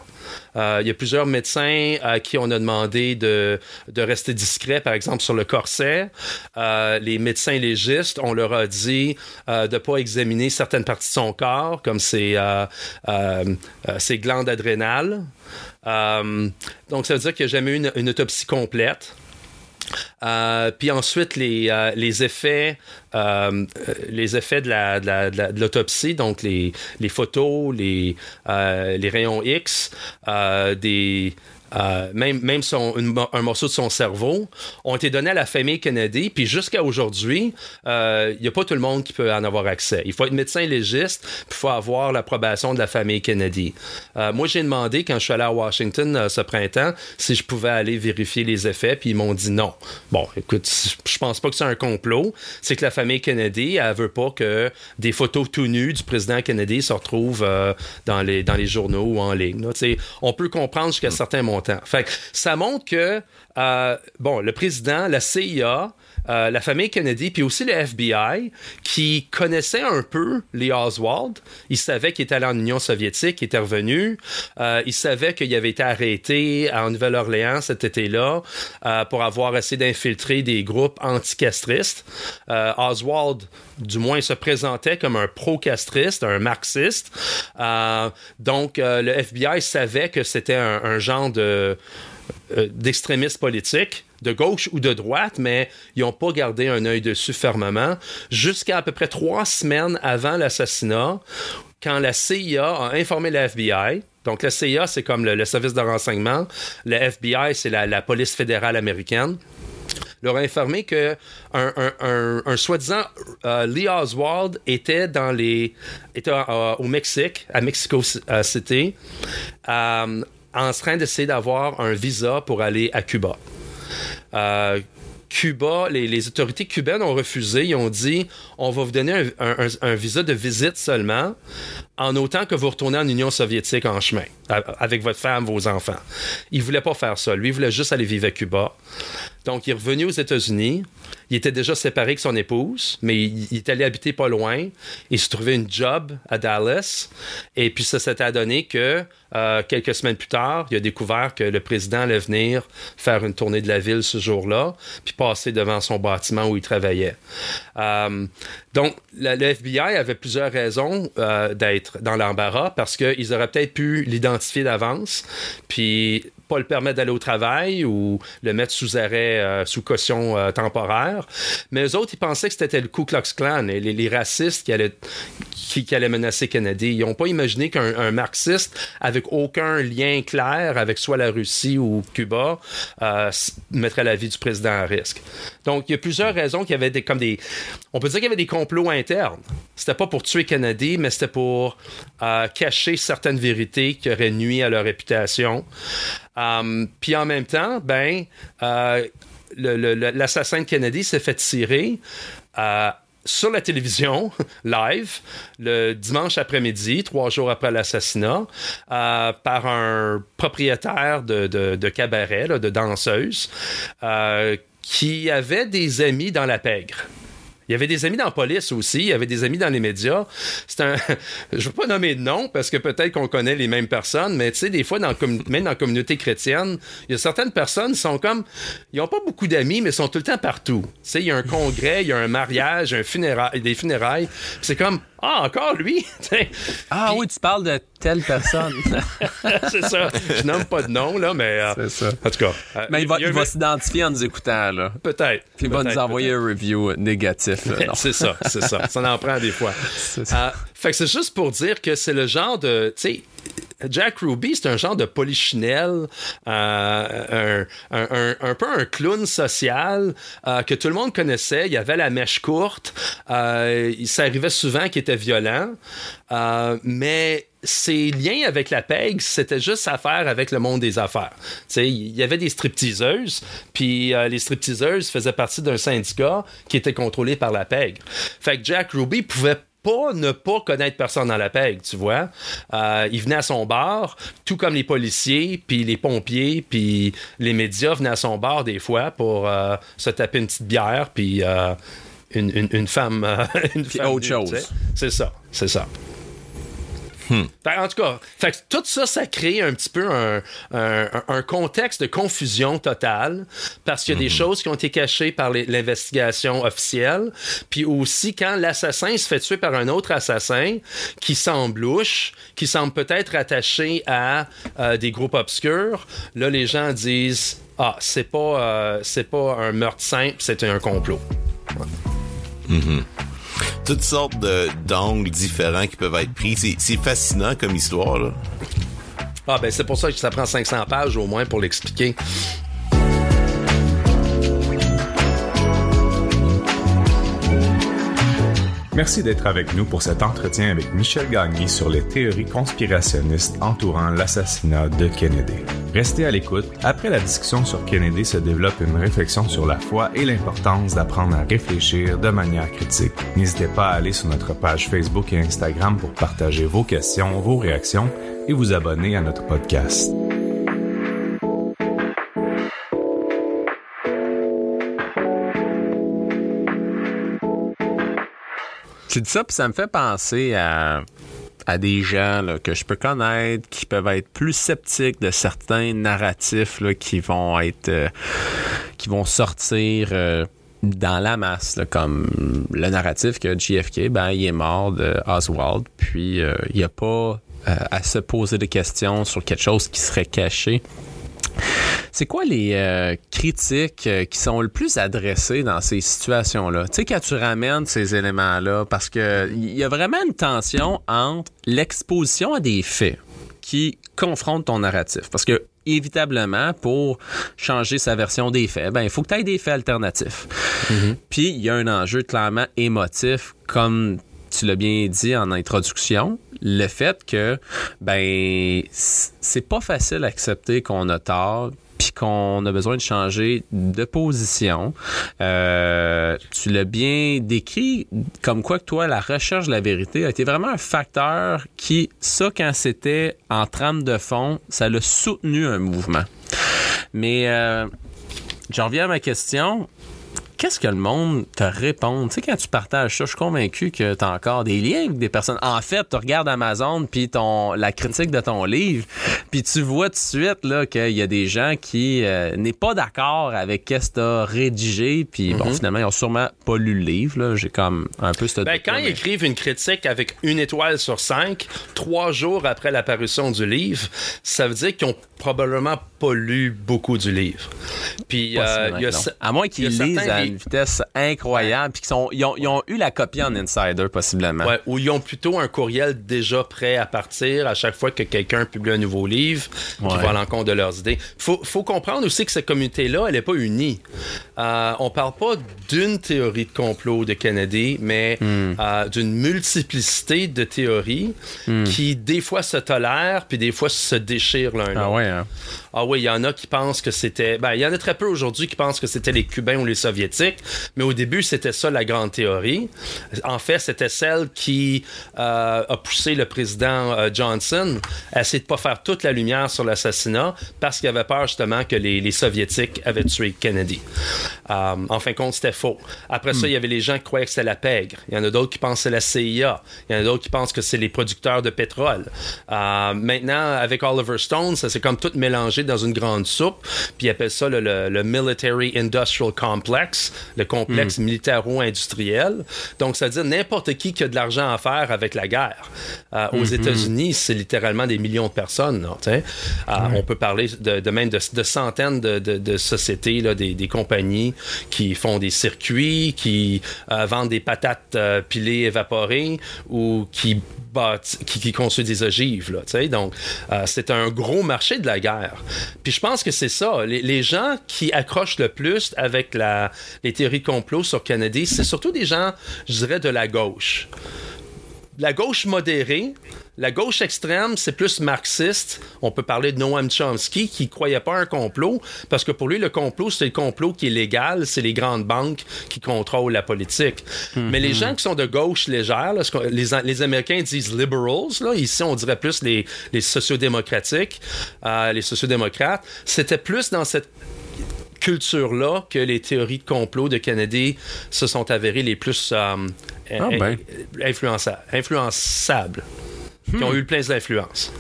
Euh, il y a plusieurs médecins à qui on a demandé de, de rester discret, par exemple sur le corset. Euh, les médecins légistes, on leur a dit euh, de ne pas examiner certaines parties de son corps, comme ses, ses glandes adrénales. donc, ça veut dire qu'il n'y a jamais eu une autopsie complète. Euh, puis ensuite, les, euh, les effets, euh, les effets de, l'autopsie, donc les, les photos, les, les rayons X, des, euh, même, même son, un morceau de son cerveau, ont été donnés à la famille Kennedy. Puis jusqu'à aujourd'hui, il euh, n'y a pas tout le monde qui peut en avoir accès. Il faut être médecin légiste, puis il faut avoir l'approbation de la famille Kennedy. Euh, moi, j'ai demandé, quand je suis allé à Washington ce printemps, si je pouvais aller vérifier les effets, puis ils m'ont dit non. Bon, écoute, je pense pas que c'est un complot. C'est que la famille Kennedy, elle veut pas que des photos tout nues du président Kennedy se retrouvent dans, les, dans les journaux ou en ligne. On peut comprendre jusqu'à certains montants fait ça montre que, euh, bon, le président, la CIA, euh, la famille Kennedy, puis aussi le FBI, qui connaissait un peu les Oswald. Ils savaient qu'il était allé en Union soviétique, qu'il était revenu. Euh, ils savaient qu'il avait été arrêté en Nouvelle-Orléans cet été-là pour avoir essayé d'infiltrer des groupes anticastristes. Oswald, du moins, se présentait comme un pro-castriste, un marxiste. donc, le FBI savait que c'était un, genre de d'extrémistes politiques de gauche ou de droite, mais ils n'ont pas gardé un œil dessus fermement jusqu'à à peu près trois semaines avant l'assassinat, quand la CIA a informé la FBI. Donc, la CIA, c'est comme le, service de renseignement. Le FBI, c'est la, police fédérale américaine leur a informé que un, soi-disant euh, Lee Oswald était dans les était euh, au Mexique à Mexico City euh, en train d'essayer d'avoir un visa pour aller à Cuba. Euh, Cuba, les, autorités cubaines ont refusé. Ils ont dit on va vous donner un, visa de visite seulement, en autant que vous retournez en Union soviétique en chemin, avec votre femme, vos enfants. Il voulait pas faire ça. Lui, il voulait juste aller vivre à Cuba. Donc, il est revenu aux États-Unis. Il était déjà séparé avec son épouse, mais il, est allé habiter pas loin. Il se trouvait une job à Dallas. Et puis, ça s'était adonné que euh, quelques semaines plus tard, il a découvert que le président allait venir faire une tournée de la ville ce jour-là, puis passer devant son bâtiment où il travaillait. Euh, donc, le FBI avait plusieurs raisons euh, d'être dans l'embarras parce qu'ils auraient peut-être pu l'identifier d'avance, puis pas le permettre d'aller au travail ou le mettre sous arrêt, euh, sous caution euh, temporaire. Mais eux autres, ils pensaient que c'était le Ku Klux Klan et les, racistes qui allaient, qui, allaient menacer Kennedy. Ils n'ont pas imaginé qu'un marxiste avec aucun lien clair avec soit la Russie ou Cuba euh, mettrait la vie du président à risque. Donc, il y a plusieurs raisons qu'il y avait des, comme des... On peut dire qu'il y avait des complots internes. C'était pas pour tuer Kennedy, mais c'était pour cacher certaines vérités qui auraient nuit à leur réputation. Um, puis en même temps, ben, euh, l'assassin de Kennedy s'est fait tirer euh, sur la télévision, (laughs) live, le dimanche après-midi, trois jours après l'assassinat, par un propriétaire de, cabaret, de danseuse, qui avait des amis dans la pègre. Il y avait des amis dans la police aussi, il y avait des amis dans les médias. C'est un. (laughs) Je veux pas nommer de nom parce que peut-être qu'on connaît les mêmes personnes, mais tu sais, des fois, dans même dans la communauté chrétienne, il y a certaines personnes qui sont comme. Ils n'ont pas beaucoup d'amis, mais ils sont tout le temps partout. Tu sais, il y a un congrès, il y a un mariage, un des funérailles. C'est comme. Ah, encore lui? (laughs) ah oui, tu parles de telle personne. (laughs) c'est ça. Je nomme pas de nom, là, mais. Euh, c'est ça. En tout cas. Euh, mais il va, va s'identifier en nous écoutant, là. Peut-être. Puis il va nous envoyer un review négatif. c'est ça, c'est ça. Ça en prend des fois. (laughs) Euh, fait que c'est juste pour dire que c'est le genre de. Tu sais, Jack Ruby, c'est un genre de polichinelle, euh, un, peu un clown social euh, que tout le monde connaissait. Il avait la mèche courte. Euh, ça arrivait souvent qu'il était violent. mais ses liens avec la PEG, c'était juste affaire avec le monde des affaires. il y avait des stripteaseuses, puis les stripteaseuses faisaient partie d'un syndicat qui était contrôlé par la PEG. Fait que Jack Ruby pouvait pas ne pas connaître personne dans la PEG, tu vois. Euh, il venait à son bar, tout comme les policiers, puis les pompiers, puis les médias venaient à son bar des fois pour euh, se taper une petite bière, puis euh, une, une, femme... (laughs) une puis autre chose. C'est ça, c'est ça. Hmm. en tout cas, tout ça, ça crée un petit peu un, contexte de confusion totale parce qu'il y a des hmm. choses qui ont été cachées par l'investigation officielle. Puis aussi, quand l'assassin se fait tuer par un autre assassin qui semble louche, qui semble peut-être attaché à euh, des groupes obscurs, là, les gens disent Ah, c'est pas, euh, c'est pas un meurtre simple, c'est un complot. Mm-hmm toutes sortes d'angles différents qui peuvent être pris. C'est fascinant comme histoire. Là. Ah ben c'est pour ça que ça prend 500 pages au moins pour l'expliquer. Merci d'être avec nous pour cet entretien avec Michel Gagné sur les théories conspirationnistes entourant l'assassinat de Kennedy. Restez à l'écoute. Après la discussion sur Kennedy se développe une réflexion sur la foi et l'importance d'apprendre à réfléchir de manière critique. N'hésitez pas à aller sur notre page Facebook et Instagram pour partager vos questions, vos réactions et vous abonner à notre podcast. Tu dis ça, puis ça me fait penser à, des gens que je peux connaître qui peuvent être plus sceptiques de certains narratifs qui vont être euh, qui vont sortir euh, dans la masse, comme le narratif que JFK, ben, il est mort de Oswald, puis euh, il n'y a pas à se poser des questions sur quelque chose qui serait caché. C'est quoi les euh, critiques euh, qui sont le plus adressées dans ces situations-là? Tu sais, quand tu ramènes ces éléments-là, parce que il y a vraiment une tension entre l'exposition à des faits qui confrontent ton narratif. Parce que évitablement, pour changer sa version des faits, ben, il faut que tu aies des faits alternatifs. Mm-hmm. Puis, il y a un enjeu clairement émotif, comme tu l'as bien dit en introduction, le fait que ben c'est pas facile d'accepter qu'on a tort puis qu'on a besoin de changer de position. Euh, tu l'as bien décrit comme quoi que toi, la recherche de la vérité a été vraiment un facteur qui, ça, quand c'était en trame de fond, ça l'a soutenu un mouvement. Mais euh, j'en reviens à ma question qu'est-ce que le monde te répond? Tu sais, quand tu partages ça, je suis convaincu que tu as encore des liens avec des personnes. En fait, tu regardes Amazon, puis ton, la critique de ton livre, puis tu vois tout de suite là, qu'il y a des gens qui euh, n'est pas d'accord avec ce que tu as rédigé, puis bon, mhm. finalement, ils ont sûrement pas lu le livre. J'ai comme un peu cette... Ben, quand ils écrivent une critique avec une étoile sur cinq, trois jours après l'apparition du livre, ça veut dire qu'ils ont probablement pas lu beaucoup du livre. Puis, euh, y a, à moins qu'ils lisent à une vitesse incroyable, puis qu'ils ils ont, ils ont, eu la copie en insider, possiblement. Ouais, ou ils ont plutôt un courriel déjà prêt à partir à chaque fois que quelqu'un publie un nouveau livre qui va à l'encontre de leurs idées. Faut, faut comprendre aussi que cette communauté-là, elle n'est pas unie. Euh, on parle pas d'une théorie de complot de Kennedy, mais hmm. euh, d'une multiplicité de théories hmm. qui, des fois, se tolèrent, puis des fois, se déchirent l'un ah ouais, Hein. Ah oui, il y en a qui pensent que c'était. Ben, il y en a très peu aujourd'hui qui pensent que c'était les Cubains ou les Soviétiques, mais au début, c'était ça la grande théorie. En fait, c'était celle qui euh, a poussé le président euh, Johnson à essayer de pas faire toute la lumière sur l'assassinat parce qu'il avait peur justement que les, les Soviétiques avaient tué Kennedy. Euh, en fin de compte, c'était faux. Après ça, il y avait les gens qui croyaient que c'était la pègre. Il y en a d'autres qui pensent que c'est la CIA. Il y en a d'autres qui pensent que c'est les producteurs de pétrole. Maintenant, avec Oliver Stone, ça s'est comme tout mélangé dans une grande soupe. Puis ils appellent ça le, le- le Military Industrial Complex, le complexe militaro-industriel. Donc, ça veut dire n'importe qui qui a de l'argent à faire avec la guerre. Euh, Aux États-Unis, c'est littéralement des millions de personnes. Euh, On peut parler de, de même de, de centaines de, sociétés, là, des, des compagnies qui font des circuits, qui euh, vendent des patates pilées évaporées ou qui bâti- qui, qui construit des ogives. Là. Donc, c'est un gros marché de la guerre. Puis je pense que c'est ça. Les, gens qui accrochent le plus avec les théories complot sur Kennedy, c'est surtout des gens, je dirais, de la gauche. La gauche modérée, la gauche extrême, c'est plus marxiste. On peut parler de Noam Chomsky qui croyait pas à un complot parce que pour lui, le complot, c'est le complot qui est légal, c'est les grandes banques qui contrôlent la politique. Mais les gens qui sont de gauche légère, là, les, les Américains disent liberals, là, ici on dirait plus les, les sociodémocratiques, euh, les sociodémocrates, c'était plus dans cette culture-là que les théories de complot de Kennedy se sont avérées les plus euh, Ah ben. influença- influençables, qui ont eu le plein d'influence.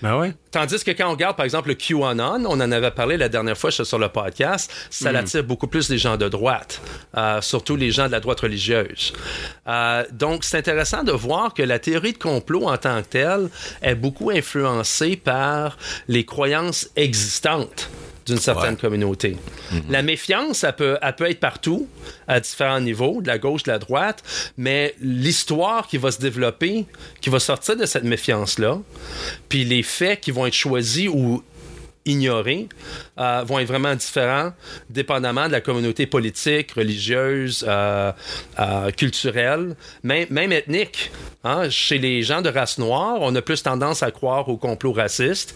Ben ouais. Tandis que quand on regarde, par exemple, le QAnon, on en avait parlé la dernière fois sur le podcast, ça l'attire beaucoup plus les gens de droite, euh, surtout les gens de la droite religieuse. Euh, donc, c'est intéressant de voir que la théorie de complot en tant que telle est beaucoup influencée par les croyances existantes d'une certaine Ouais. communauté. La méfiance, elle peut, elle peut être partout, à différents niveaux, de la gauche, de la droite, mais l'histoire qui va se développer, qui va sortir de cette méfiance-là, puis les faits qui vont être choisis ou ignorés euh, vont être vraiment différents dépendamment de la communauté politique, religieuse, euh, euh, culturelle, même, ethnique. Hein? Chez les gens de race noire, on a plus tendance à croire au complot raciste.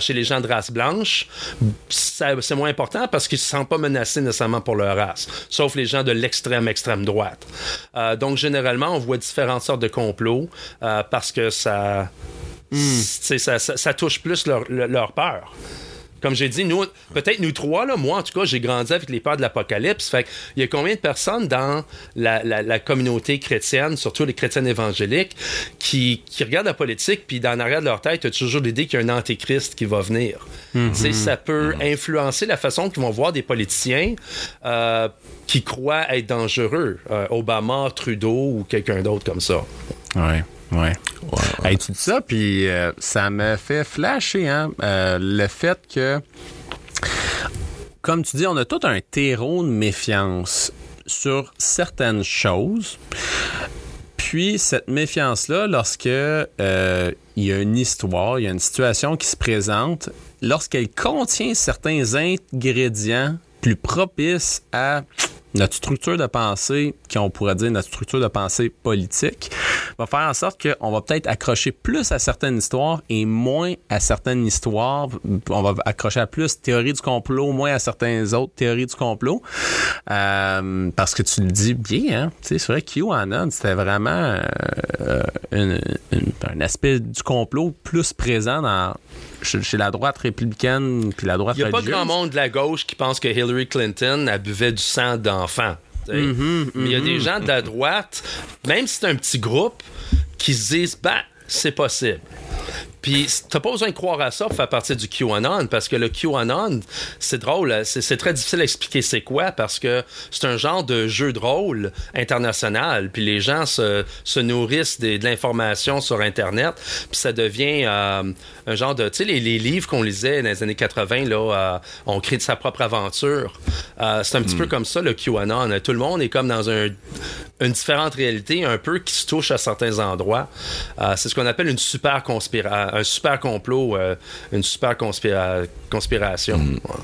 Chez les gens de race blanche, c'est moins important parce qu'ils ne se sentent pas menacés nécessairement pour leur race, sauf les gens de l'extrême, extrême droite. Donc, généralement, on voit différentes sortes de complots parce que ça, c'est- ça, ça- ça touche plus leur, leur- peur. Comme j'ai dit, nous, peut-être nous trois, là, moi en tout cas, j'ai grandi avec les peurs de l'apocalypse. Fait il y a combien de personnes dans la, la- la communauté chrétienne, surtout les chrétiennes évangéliques, qui, qui regardent la politique, puis dans l'arrière de leur tête, tu as toujours l'idée qu'il y a un antéchrist qui va venir. Sais, Ça peut influencer la façon qu'ils vont voir des politiciens euh, qui croient être dangereux. Euh, Obama, Trudeau ou quelqu'un d'autre comme ça. Ouais, ouais. Hey, tu dis ça, puis euh, ça me fait flasher, hein, euh, le fait que, comme tu dis, on a tout un terreau de méfiance sur certaines choses. Puis cette méfiance-là, lorsque euh, il y a une histoire, il y a une situation qui se présente, lorsqu'elle contient certains ingrédients plus propices à notre structure de pensée, qu'on pourrait dire notre structure de pensée politique, va faire en sorte qu'on va peut-être accrocher plus à certaines histoires et moins à certaines histoires. On va accrocher à plus théorie du complot, moins à certaines autres théories du complot. Euh, parce que tu le dis bien, hein? C'est vrai que QAnon, c'était vraiment euh, une- une- un aspect du complot plus présent dans, chez, la droite républicaine puis la droite Il n'y a pas grand monde de la gauche qui pense que Hillary Clinton a buvait du sang d'enfant. tu sais. Mm-hmm, Mais il y a des gens de la droite, même si c'est un petit groupe, qui se disent ben, c'est possible. Puis t'as pas besoin de croire à ça pour faire partie du QAnon, parce que le QAnon, c'est drôle, hein, c'est très difficile à expliquer c'est quoi, parce que c'est un genre de jeu de rôle international, puis les gens se, se nourrissent des- de l'information sur Internet, puis ça devient euh, un genre de... Tu sais, les, les livres qu'on lisait dans les années 80, là, euh, on crée de sa propre aventure. Euh, c'est un petit peu comme ça, le QAnon. Tout le monde est comme dans un, une différente réalité, un peu qui se touche à certains endroits. C'est ce qu'on appelle une super conspira un super complot, euh, une super conspira- conspiration. Ouais.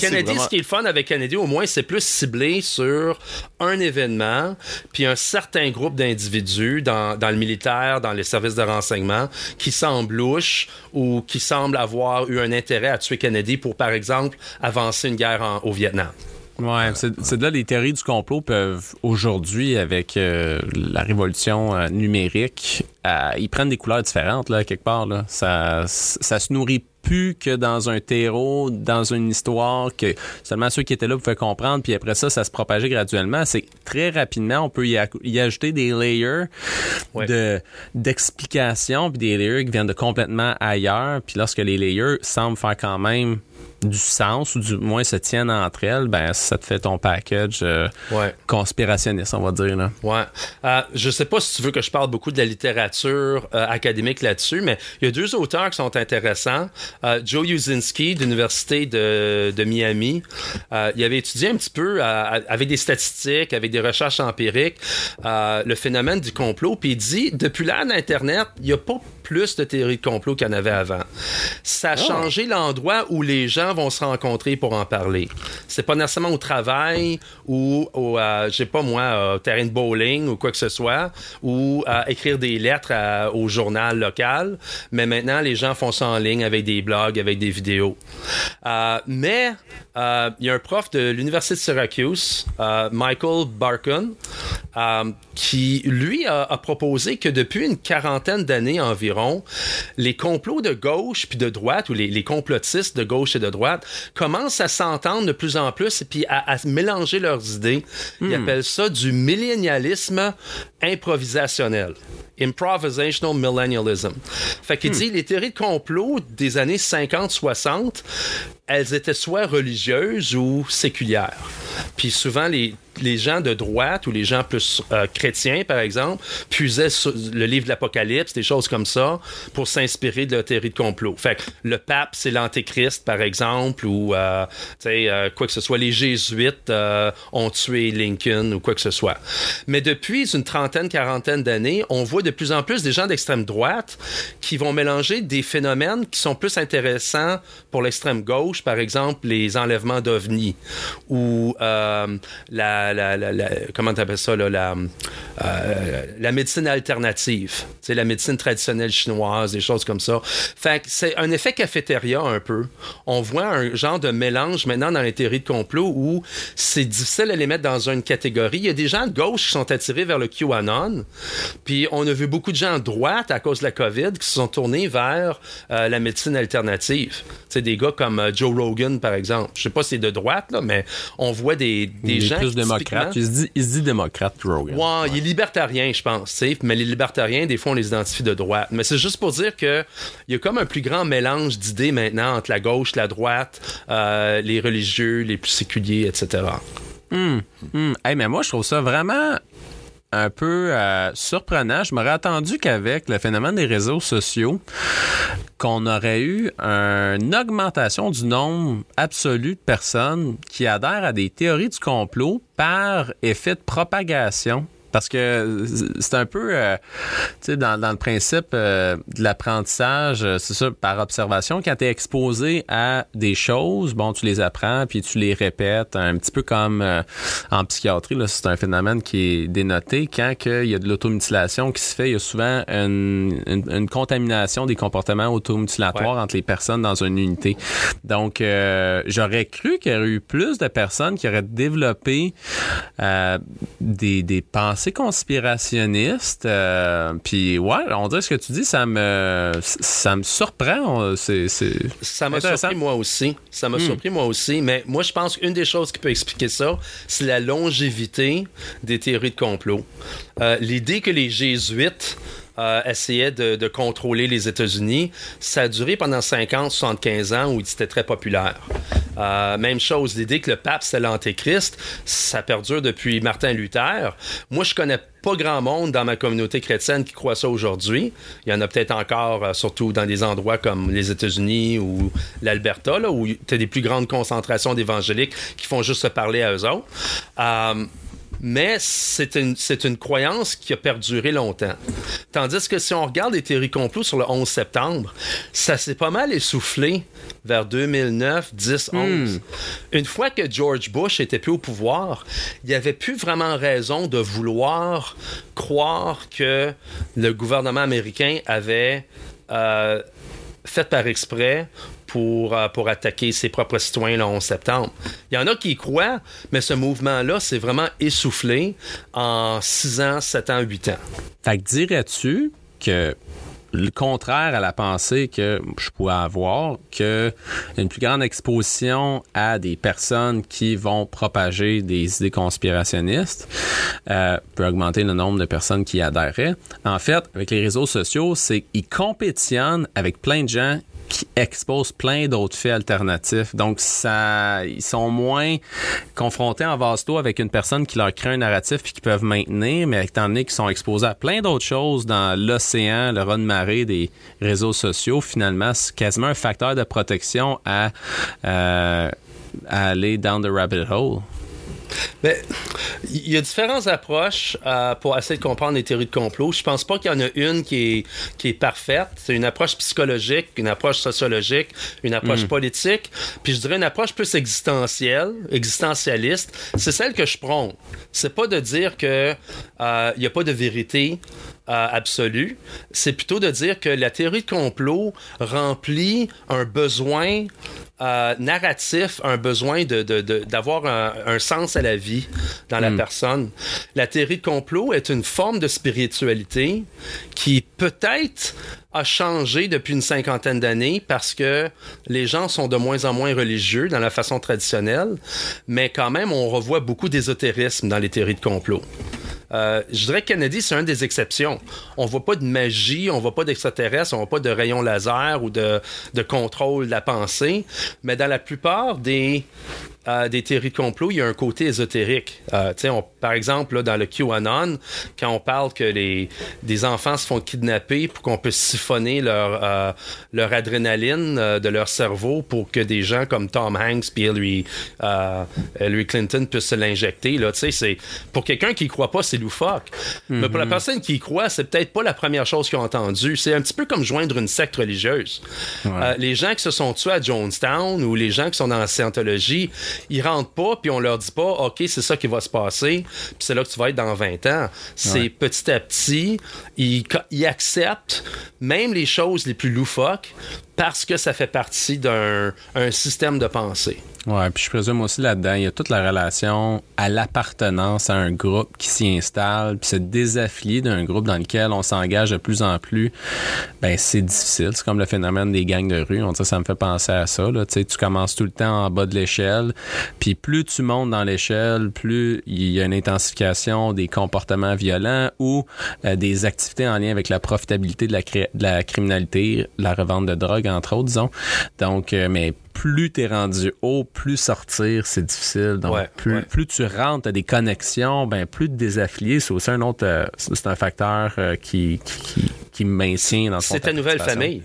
Kennedy, ce qui est le fun avec Kennedy, au moins, c'est plus ciblé sur un événement, puis un certain groupe d'individus dans, dans, le militaire, dans les services de renseignement, qui semblent louches ou qui semblent avoir eu un intérêt à tuer Kennedy pour, par exemple, avancer une guerre au Vietnam. Ouais, c'est de là les théories du complot peuvent aujourd'hui, avec euh, la révolution euh, numérique, euh, ils prennent des couleurs différentes là quelque part là. Ça, ça se nourrit plus que dans un terreau, dans une histoire que seulement ceux qui étaient là pouvaient comprendre, puis après ça, ça se propageait graduellement. C'est très rapidement, on peut y, y ajouter des layers de d'explications, puis des layers qui viennent de complètement ailleurs. Puis lorsque les layers semblent faire quand même du sens ou du moins se tiennent entre elles, ben ça te fait ton package euh, conspirationniste, on va dire. Là. Ouais. Euh, je sais pas si tu veux que je parle beaucoup de la littérature euh, académique là-dessus, mais il y a deux auteurs qui sont intéressants. Euh, Joe Uzinski de l'Université de, de, Miami, il avait étudié un petit peu avec des statistiques, avec des recherches empiriques, le phénomène du complot, puis il dit, depuis l'ère d'Internet, il n'y a pas plus de théories de complot qu'il y en avait avant. Ça a ah. changé l'endroit où les gens vont se rencontrer pour en parler. C'est pas nécessairement au travail ou au, euh, je sais pas moi, au terrain de bowling ou quoi que ce soit, ou à écrire des lettres au journal local. Mais maintenant, les gens font ça en ligne avec des blogs, avec des vidéos. Euh, mais euh, il y a un prof de l'université de Syracuse, Michael Barkun, qui lui a, a proposé que depuis une quarantaine d'années environ les complots de gauche puis de droite, ou les, complotistes de gauche et de droite, commencent à s'entendre de plus en plus et puis à, mélanger leurs idées. Ils hmm. appellent ça du millénialisme improvisationnel. Improvisational millennialism. Fait qu'il hmm. dit les théories de complot des années 50-60, elles étaient soit religieuses ou séculières. Puis souvent, les, les gens de droite ou les gens plus euh, chrétiens, par exemple, puisaient le livre de l'Apocalypse, des choses comme ça, pour s'inspirer de la théorie de complot. Fait que le pape, c'est l'antéchrist, par exemple, ou euh, euh, quoi que ce soit. Les jésuites ont tué Lincoln ou quoi que ce soit. Mais depuis une trentaine, quarantaine d'années, on voit de plus en plus des gens d'extrême droite qui vont mélanger des phénomènes qui sont plus intéressants pour l'extrême gauche, par exemple les enlèvements d'ovnis ou la la, la, comment t'appelles ça, là, la, euh, la médecine alternative, c'est la médecine traditionnelle chinoise, des choses comme ça. Fait c'est un effet cafétéria un peu. On voit un genre de mélange maintenant dans les théories de complot où c'est difficile à les mettre dans une catégorie. Il y a des gens de gauche qui sont attirés vers le QAnon, puis on a vu beaucoup de gens de droite à cause de la COVID qui se sont tournés vers euh, la médecine alternative. C'est des gars comme euh, Joe Rogan par exemple. Je sais pas si c'est de droite là, mais on voit des, des gens démocrate. Il se, dit, il se dit démocrate, Rogan. Ouais, il est libertarien, je pense. Mais les libertariens, des fois, on les identifie de droite. Mais c'est juste pour dire qu'il y a comme un plus grand mélange d'idées maintenant entre la gauche, la droite, euh, les religieux, les plus séculiers, etc. Hum, hum. mais moi, je trouve ça vraiment un peu euh, surprenant. Je m'aurais attendu qu'avec le phénomène des réseaux sociaux, qu'on aurait eu une augmentation du nombre absolu de personnes qui adhèrent à des théories du complot par effet de propagation parce que c'est un peu, euh, tu sais, dans, dans, le principe euh, de l'apprentissage, euh, c'est ça, par observation, quand tu es exposé à des choses, bon, tu les apprends, puis tu les répètes, un petit peu comme en psychiatrie, là, c'est un phénomène qui est dénoté. Quand il y a de l'automutilation qui se fait, il y a souvent une, une, contamination des comportements automutilatoires entre les personnes dans une unité. Donc, j'aurais cru qu'il y aurait eu plus de personnes qui auraient développé des, des pensées assez conspirationniste. Euh, puis ouais, on dirait ce que tu dis, ça me ça me surprend. C'est, ça m'a surpris moi aussi. Ça m'a hmm. surpris moi aussi. Mais moi, je pense qu'une des choses qui peut expliquer ça, c'est la longévité des théories de complot. Euh, l'idée que les jésuites euh, essayaient de, contrôler les États-Unis. Ça a duré pendant 50, 75 ans où c'était très populaire. Euh, même chose, l'idée que le pape c'est l'antéchrist, ça perdure depuis Martin Luther. Moi, je connais pas grand monde dans ma communauté chrétienne qui croit ça aujourd'hui. Il y en a peut-être encore, euh, surtout dans des endroits comme les États-Unis ou l'Alberta, où tu as des plus grandes concentrations d'évangéliques qui font juste se parler à eux autres. Mais c'est une, c'est une croyance qui a perduré longtemps. Tandis que si on regarde les théories complots sur le 11 septembre, ça s'est pas mal essoufflé vers 2009, 10, 11. Une fois que George Bush était plus au pouvoir, il n'y avait plus vraiment raison de vouloir croire que le gouvernement américain avait euh, fait par exprès pour, euh, pour attaquer ses propres citoyens le 11 septembre. Il y en a qui y croient, mais ce mouvement-là s'est vraiment essoufflé en 6 ans, 7 ans, 8 ans. Fait que dirais-tu que le contraire à la pensée que je pouvais avoir, que une plus grande exposition à des personnes qui vont propager des idées conspirationnistes euh, peut augmenter le nombre de personnes qui y adhèrent. En fait, avec les réseaux sociaux, c'est qu'ils compétitionnent avec plein de gens qui exposent plein d'autres faits alternatifs. Donc, ça, ils sont moins confrontés en vase avec une personne qui leur crée un narratif puis qui peuvent maintenir, mais étant donné qu'ils sont exposés à plein d'autres choses dans l'océan, le raz de marée des réseaux sociaux, finalement, c'est quasiment un facteur de protection à, euh, à aller down the rabbit hole. Mais il y a différentes approches euh, pour essayer de comprendre les théories de complot. Je pense pas qu'il y en a une qui est, qui est parfaite. C'est une approche psychologique, une approche sociologique, une approche politique, puis je dirais une approche plus existentielle, existentialiste. C'est celle que je prends. C'est pas de dire que euh, il n'y a pas de vérité euh, absolue. C'est plutôt de dire que la théorie de complot remplit un besoin euh, narratif, un besoin de, de- de- d'avoir un, un sens à la vie dans la personne. La théorie de complot est une forme de spiritualité qui peut-être a changé depuis une cinquantaine d'années parce que les gens sont de moins en moins religieux dans la façon traditionnelle, mais quand même, on revoit beaucoup d'ésotérisme dans les théories de complot. Euh, je dirais que Kennedy, c'est une des exceptions. On voit pas de magie, on voit pas d'extraterrestres, on voit pas de rayons laser ou de, de contrôle de la pensée. Mais dans la plupart des, euh, des théories de complot, il y a un côté ésotérique. Euh, tu sais, on- par exemple, là, dans le QAnon, quand on parle que les, des enfants se font kidnapper pour qu'on puisse siphonner leur, euh, leur adrénaline euh, de leur cerveau pour que des gens comme Tom Hanks puis Hillary, euh, Hillary Clinton puissent se l'injecter. Là, tu sais, c'est pour quelqu'un qui y croit pas, c'est loufoque. Mais pour la personne qui y croit, c'est peut-être pas la première chose qu'ils ont entendue. C'est un petit peu comme joindre une secte religieuse. Euh, les gens qui se sont tués à Jonestown ou les gens qui sont dans la scientologie, ils rentrent pas puis on leur dit pas, ok, c'est ça qui va se passer, puis c'est là que tu vas être dans 20 ans. C'est petit à petit, ils, ils acceptent même les choses les plus loufoques parce que ça fait partie d'un un système de pensée. Ouais, puis je présume aussi là-dedans, il y a toute la relation à l'appartenance à un groupe qui s'y installe, puis se désaffilier d'un groupe dans lequel on s'engage de plus en plus. Ben c'est difficile, c'est comme le phénomène des gangs de rue. On dirait ça me fait penser à ça. Là. Tu sais, tu commences tout le temps en bas de l'échelle, puis plus tu montes dans l'échelle, plus il y a une intensification des comportements violents ou euh, des activités en lien avec la profitabilité de la, de la criminalité, la revente de drogue entre autres, disons. Donc, euh, mais plus t'es rendu haut, plus sortir, c'est difficile. Donc, Ouais, plus, ouais. plus tu rentres, t'as des connexions, ben plus te désaffilier, c'est aussi un autre, euh, c'est un facteur euh, qui, qui, qui, maintient dans son C'est ta nouvelle famille.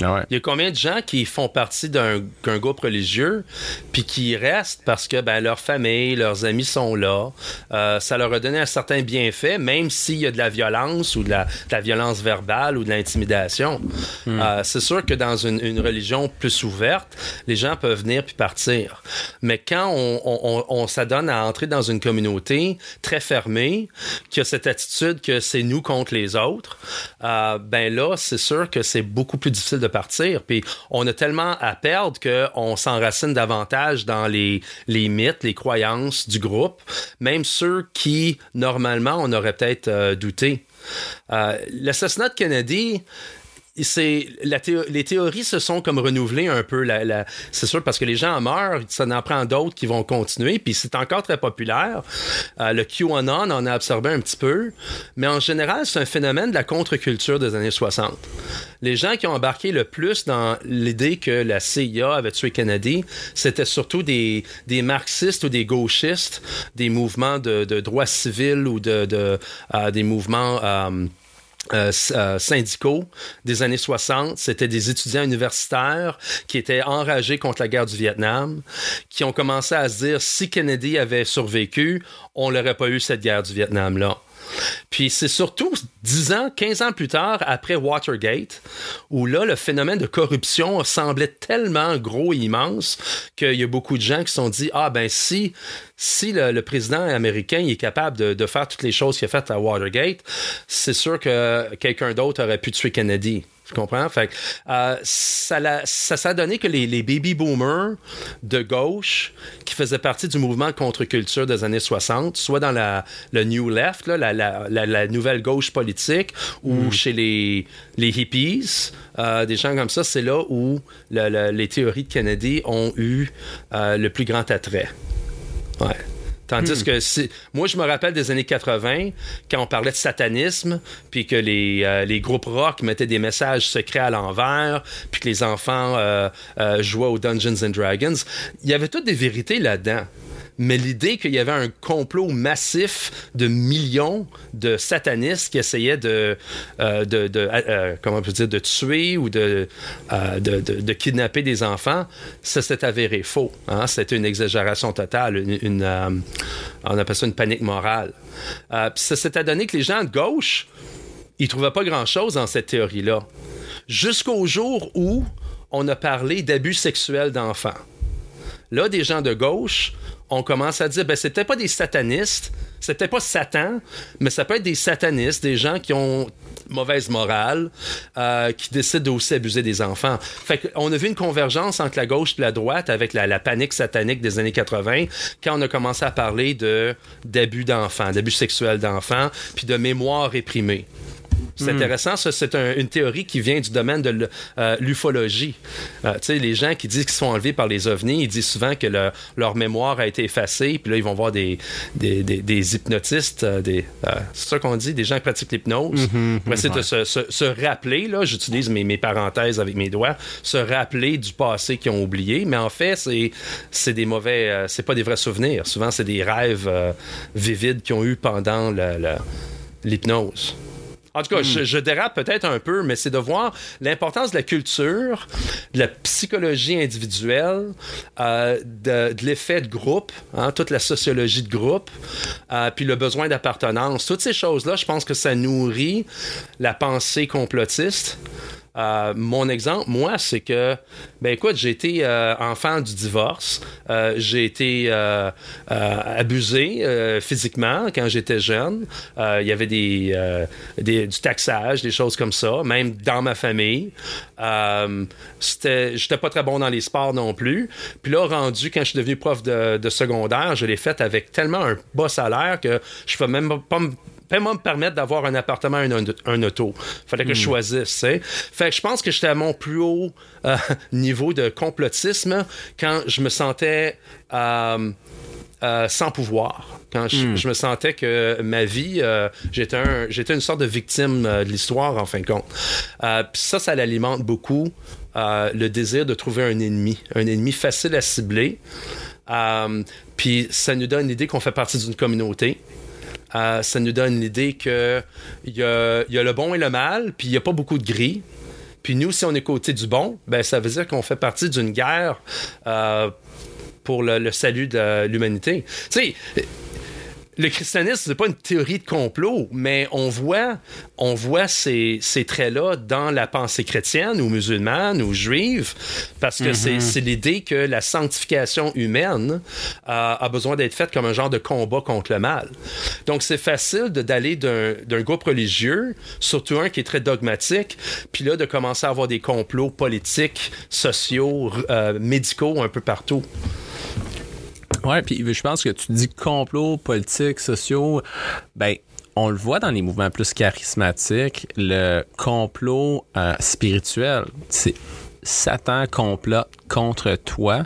Ah ouais. Il y a combien de gens qui font partie d'un groupe religieux puis qui restent parce que ben, leur famille, leurs amis sont là. Euh, ça leur a donné un certain bienfait, même s'il y a de la violence ou de la, de la violence verbale ou de l'intimidation. Euh, c'est sûr que dans une, une religion plus ouverte, les gens peuvent venir puis partir. Mais quand on, on, on- on s'adonne à entrer dans une communauté très fermée, qui a cette attitude que c'est nous contre les autres, euh, ben là, c'est sûr que c'est beaucoup plus difficile de partir. Puis on a tellement à perdre qu'on s'enracine davantage dans les, les mythes, les croyances du groupe, même ceux qui, normalement, on aurait peut-être euh, douté. Euh, L'assassinat de Kennedy, c'est théo- les théories se sont comme renouvelées un peu. La, la- c'est sûr parce que les gens en meurent, ça en prend d'autres qui vont continuer, puis c'est encore très populaire. Euh, le QAnon en a absorbé un petit peu, mais en général, c'est un phénomène de la contre-culture des années 60. Les gens qui ont embarqué le plus dans l'idée que la CIA avait tué Kennedy, c'était surtout des, des marxistes ou des gauchistes, des mouvements de, de droits civils ou de, de, euh, des mouvements... euh, euh, euh, syndicaux des années 60. C'était des étudiants universitaires qui étaient enragés contre la guerre du Vietnam, qui ont commencé à se dire si Kennedy avait survécu, on n'aurait pas eu cette guerre du Vietnam-là. Puis c'est surtout 10 ans, 15 ans plus tard, après Watergate, où là, le phénomène de corruption semblait tellement gros et immense qu'il y a beaucoup de gens qui se sont dit Ah, ben si, si le, président américain est capable de, de, faire toutes les choses qu'il a faites à Watergate, c'est sûr que quelqu'un d'autre aurait pu tuer Kennedy. Tu comprends? Fait euh, ça, ça s'est donné que les, les, baby boomers de gauche qui faisaient partie du mouvement contre-culture des années 60, soit dans la, le New Left, là, la, la, la, nouvelle gauche politique, ou mm. chez les, les hippies, euh, des gens comme ça, c'est là où les théories de Kennedy ont eu euh, le plus grand attrait. Ouais. Tandis hmm. que si, moi, je me rappelle des années 80, quand on parlait de satanisme, puis que les, euh, les groupes rock mettaient des messages secrets à l'envers, puis que les enfants euh, euh, jouaient aux Dungeons and Dragons, il y avait toutes des vérités là-dedans mais l'idée qu'il y avait un complot massif de millions de satanistes qui essayaient de, euh, de euh, comment on peut dire, de tuer ou de, euh, kidnapper des enfants, ça s'est avéré faux. Hein? C'était une exagération totale, on appelle ça une panique morale. puis ça s'est donné que les gens de gauche, ils trouvaient pas grand-chose dans cette théorie-là. Jusqu'au jour où on a parlé d'abus sexuels d'enfants. Là, des gens de gauche on commence à dire, ben, c'était pas des satanistes, c'était pas Satan, mais ça peut être des satanistes, des gens qui ont mauvaise morale, euh, qui décident aussi abuser des enfants. Fait qu'on a vu une convergence entre la gauche et la droite avec la, la, panique satanique des années 80, quand on a commencé à parler de d'abus d'enfants, d'abus sexuels d'enfants, puis de mémoire réprimée. C'est hmm. intéressant, ça, c'est une théorie qui vient du domaine de euh, l'ufologie. Euh, tu sais, les gens qui disent qu'ils sont enlevés par les ovnis, ils disent souvent que leur mémoire a été effacée, puis là, ils vont voir des, des, hypnotistes, euh, des, c'est ça qu'on dit, des gens qui pratiquent l'hypnose, mm pour essayer de se, rappeler, là, j'utilise mes, mes, parenthèses avec mes doigts, se rappeler du passé qu'ils ont oublié, mais en fait, c'est des mauvais, c'est pas des vrais souvenirs. Souvent, c'est des rêves vivides qu'ils ont eu pendant l'hypnose. En tout cas, hmm. je, dérape peut-être un peu, mais c'est de voir l'importance de la culture, de la psychologie individuelle, euh, de, l'effet de groupe, hein, toute la sociologie de groupe, euh, puis le besoin d'appartenance. Toutes ces choses-là, je pense que ça nourrit la pensée complotiste. Euh, mon exemple, moi, c'est que, ben écoute, j'ai été euh, enfant du divorce. Euh, j'ai été abusé physiquement quand j'étais jeune. Il y avait des, du taxage, des choses comme ça, même dans ma famille. j'étais pas très bon dans les sports non plus. Puis là, rendu quand je suis devenu prof de, secondaire, je l'ai fait avec tellement un bas salaire que je peux même pas me Fais-moi me permettre d'avoir un appartement et un, un, auto. Fallait que je hmm. choisisse, tu Fait que je pense que j'étais à mon plus haut euh, (laughs) niveau de complotisme quand je me sentais euh, euh, sans pouvoir. Quand hmm. je, me sentais que ma vie, j'étais un, j'étais une sorte de victime de l'histoire, en fin de compte. Puis ça, ça l'alimente beaucoup, le désir de trouver un ennemi, un ennemi facile à cibler. puis ça nous donne l'idée qu'on fait partie d'une communauté ça nous donne l'idée qu'il y a, y a le bon et le mal, puis il n'y a pas beaucoup de gris. Puis nous, si on est côté du bon, ben ça veut dire qu'on fait partie d'une guerre euh, pour le, le, salut de l'humanité. Tu sais, le christianisme, c'est pas une théorie de complot, mais on voit, on voit ces, ces traits-là dans la pensée chrétienne ou musulmane ou juive, parce que c'est mhm. l'idée que la sanctification humaine euh, a besoin d'être faite comme un genre de combat contre le mal. Donc, c'est facile d'aller d'un groupe religieux, surtout un qui est très dogmatique, puis là, de commencer à avoir des complots politiques, sociaux, euh, médicaux un peu partout. Ouais, puis je pense que tu dis complot politique, sociaux, ben on le voit dans les mouvements plus charismatiques, le complot euh, spirituel, c'est Satan complote contre toi.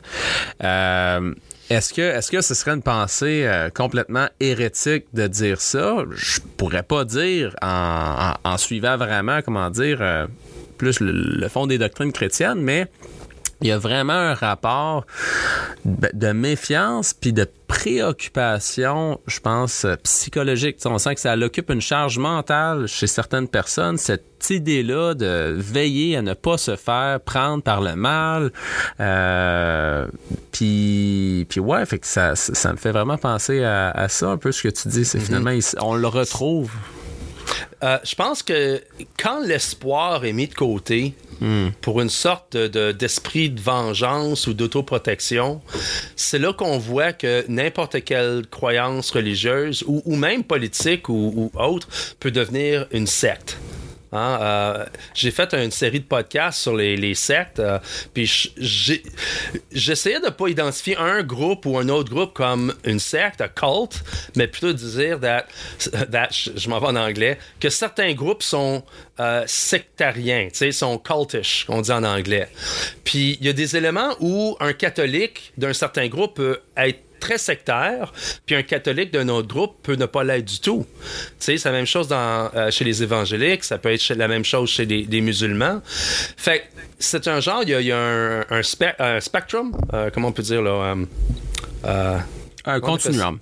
Euh, est-ce que, ce serait une pensée euh, complètement hérétique de dire ça? Je pourrais pas dire en, suivant vraiment, comment dire, plus le, fond des doctrines chrétiennes, mais il y a vraiment un rapport de méfiance puis de préoccupation, je pense, psychologique. on sent que ça occupe une charge mentale chez certaines personnes, cette idée-là de veiller à ne pas se faire prendre par le mal. Euh, puis, puis ouais, fait que ça, ça me fait vraiment penser à, ça, un peu ce que tu dis. C'est mm-hmm. finalement, on le retrouve euh, je pense que quand l'espoir est mis de côté hmm. pour une sorte d'esprit de, vengeance ou d'autoprotection, c'est là qu'on voit que n'importe quelle croyance religieuse ou, même politique ou, ou autre peut devenir une secte. Hein, euh, j'ai fait une série de podcasts sur les, sectes, euh, puis j'essayais de pas identifier un groupe ou un autre groupe comme une secte, un cult, mais plutôt de dire je m'en vais en anglais, que certains groupes sont euh, sectariens, sont cultish, on dit en anglais. Puis il y a des éléments où un catholique d'un certain groupe peut être très sectaire, puis un catholique d'un autre groupe peut ne pas l'être du tout. Tu sais, c'est la même chose dans, euh, chez les évangéliques, ça peut être la même chose chez les, musulmans. Fait c'est un genre, il y a, un, un, spectrum, euh, comment on peut dire là euh, Un continuum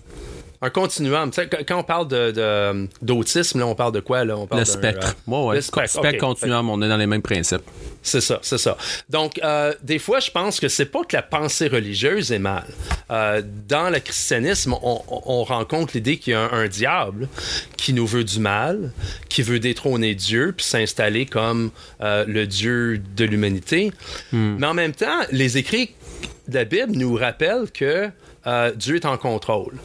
un continuum. quand on parle de, d'autisme, là, on parle de quoi? Là? On parle le spectre. le spectre. continuum, on est dans les mêmes principes. C'est ça, c'est ça. Donc, euh, des fois, je pense que c'est pas que la pensée religieuse est mal. Euh, dans le christianisme, on, rencontre l'idée qu'il y a un, diable qui nous veut du mal, qui veut détrôner Dieu puis s'installer comme euh, le Dieu de l'humanité. Hmm. Mais en même temps, les écrits de la Bible nous rappellent que Dieu est en contrôle.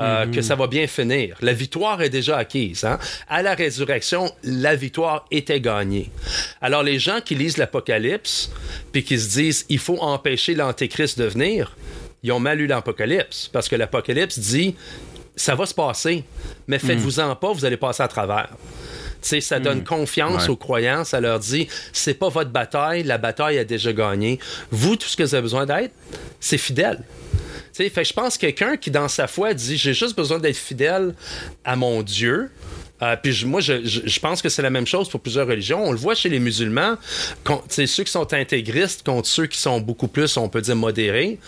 Euh, que ça va bien finir. La victoire est déjà acquise. Hein? À la résurrection, la victoire était gagnée. Alors les gens qui lisent l'Apocalypse, puis qui se disent, il faut empêcher l'Antéchrist de venir, ils ont mal lu l'Apocalypse, parce que l'Apocalypse dit, ça va se passer, mais faites-vous-en pas, vous allez passer à travers. sais, ça donne hmm. confiance aux croyants, ça leur dit c'est pas votre bataille, la bataille a déjà gagné. Vous, tout ce que vous avez besoin d'être, c'est fidèle fait je pense que quelqu'un qui, dans sa foi, dit J'ai juste besoin d'être fidèle à mon Dieu. Euh, puis moi, je, pense que c'est la même chose pour plusieurs religions. On le voit chez les musulmans, c'est ceux qui sont intégristes contre ceux qui sont beaucoup plus, on peut dire, modérés.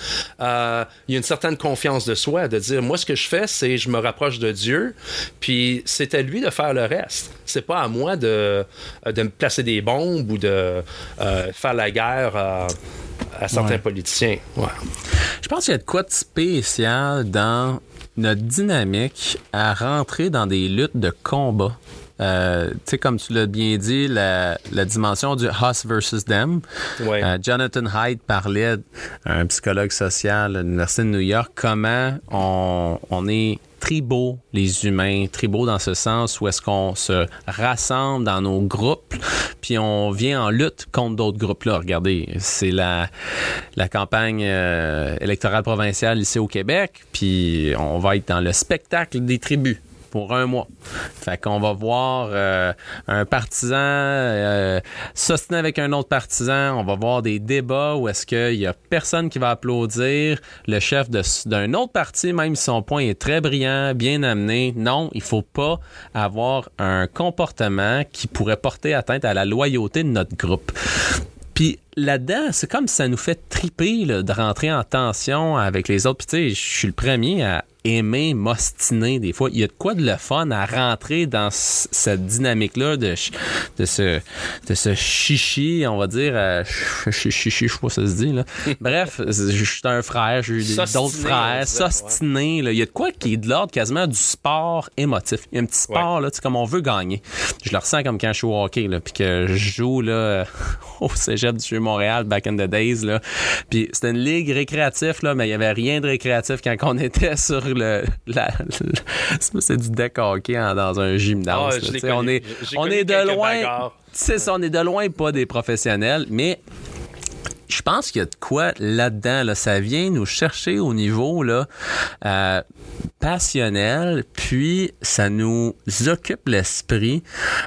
Euh, il y a une certaine confiance de soi, de dire, moi, ce que je fais, c'est je me rapproche de Dieu, puis c'est à lui de faire le reste. C'est pas à moi de, de me placer des bombes ou de euh, faire la guerre à certains politiciens. Je pense qu'il y a de quoi de spécial dans notre dynamique à rentrer dans des luttes de combat. Euh, tu sais, comme tu l'as bien dit, la, dimension du us versus them. Euh, Jonathan Haidt parlait, un psychologue social à l'Université de New York, comment on, on est tribaux, les humains, tribaux dans ce sens où est-ce qu'on se rassemble dans nos groupes, puis on vient en lutte contre d'autres groupes-là. Regardez, c'est la, la campagne euh, électorale provinciale ici au Québec, puis on va être dans le spectacle des tribus pour un mois. Fait qu'on va voir euh, un partisan euh, avec un autre partisan. On va voir des débats où est-ce qu'il y a personne qui va applaudir le chef d'un autre parti, même si son point est très brillant, bien amené. Non, il faut pas avoir un comportement qui pourrait porter atteinte à la loyauté de notre groupe. Puis là-dedans, c'est comme ça nous fait triper de rentrer en tension avec les autres. Puis tu sais, je suis le premier à aimer m'ostiner des fois. Il y a de quoi de le fun à rentrer dans cette dynamique-là de, de, ce, de ce chichi, on va dire. Euh, chichi, je sais pas ça se dit. Là. (laughs) Bref, je suis un frère, j'ai eu d'autres frères. S'ostiner. Il y a de quoi qui est de l'ordre quasiment du sport émotif. Il y a un petit sport, là, comme on veut gagner. Je le ressens comme quand je suis au hockey, là, puis que je joue là, (laughs) au cégep du Montréal, back in the days. Là. Puis c'était une ligue récréative, là, mais il y avait rien de récréatif quand on (laughs) était sur le, c'est du deck hockey dans un gymnase. Ah, on est, on est de loin. C'est ça, on est de loin pas des professionnels, mais je pense qu'il y a de quoi là-dedans. Là. Ça vient nous chercher au niveau là, euh, passionnel, puis ça nous occupe l'esprit.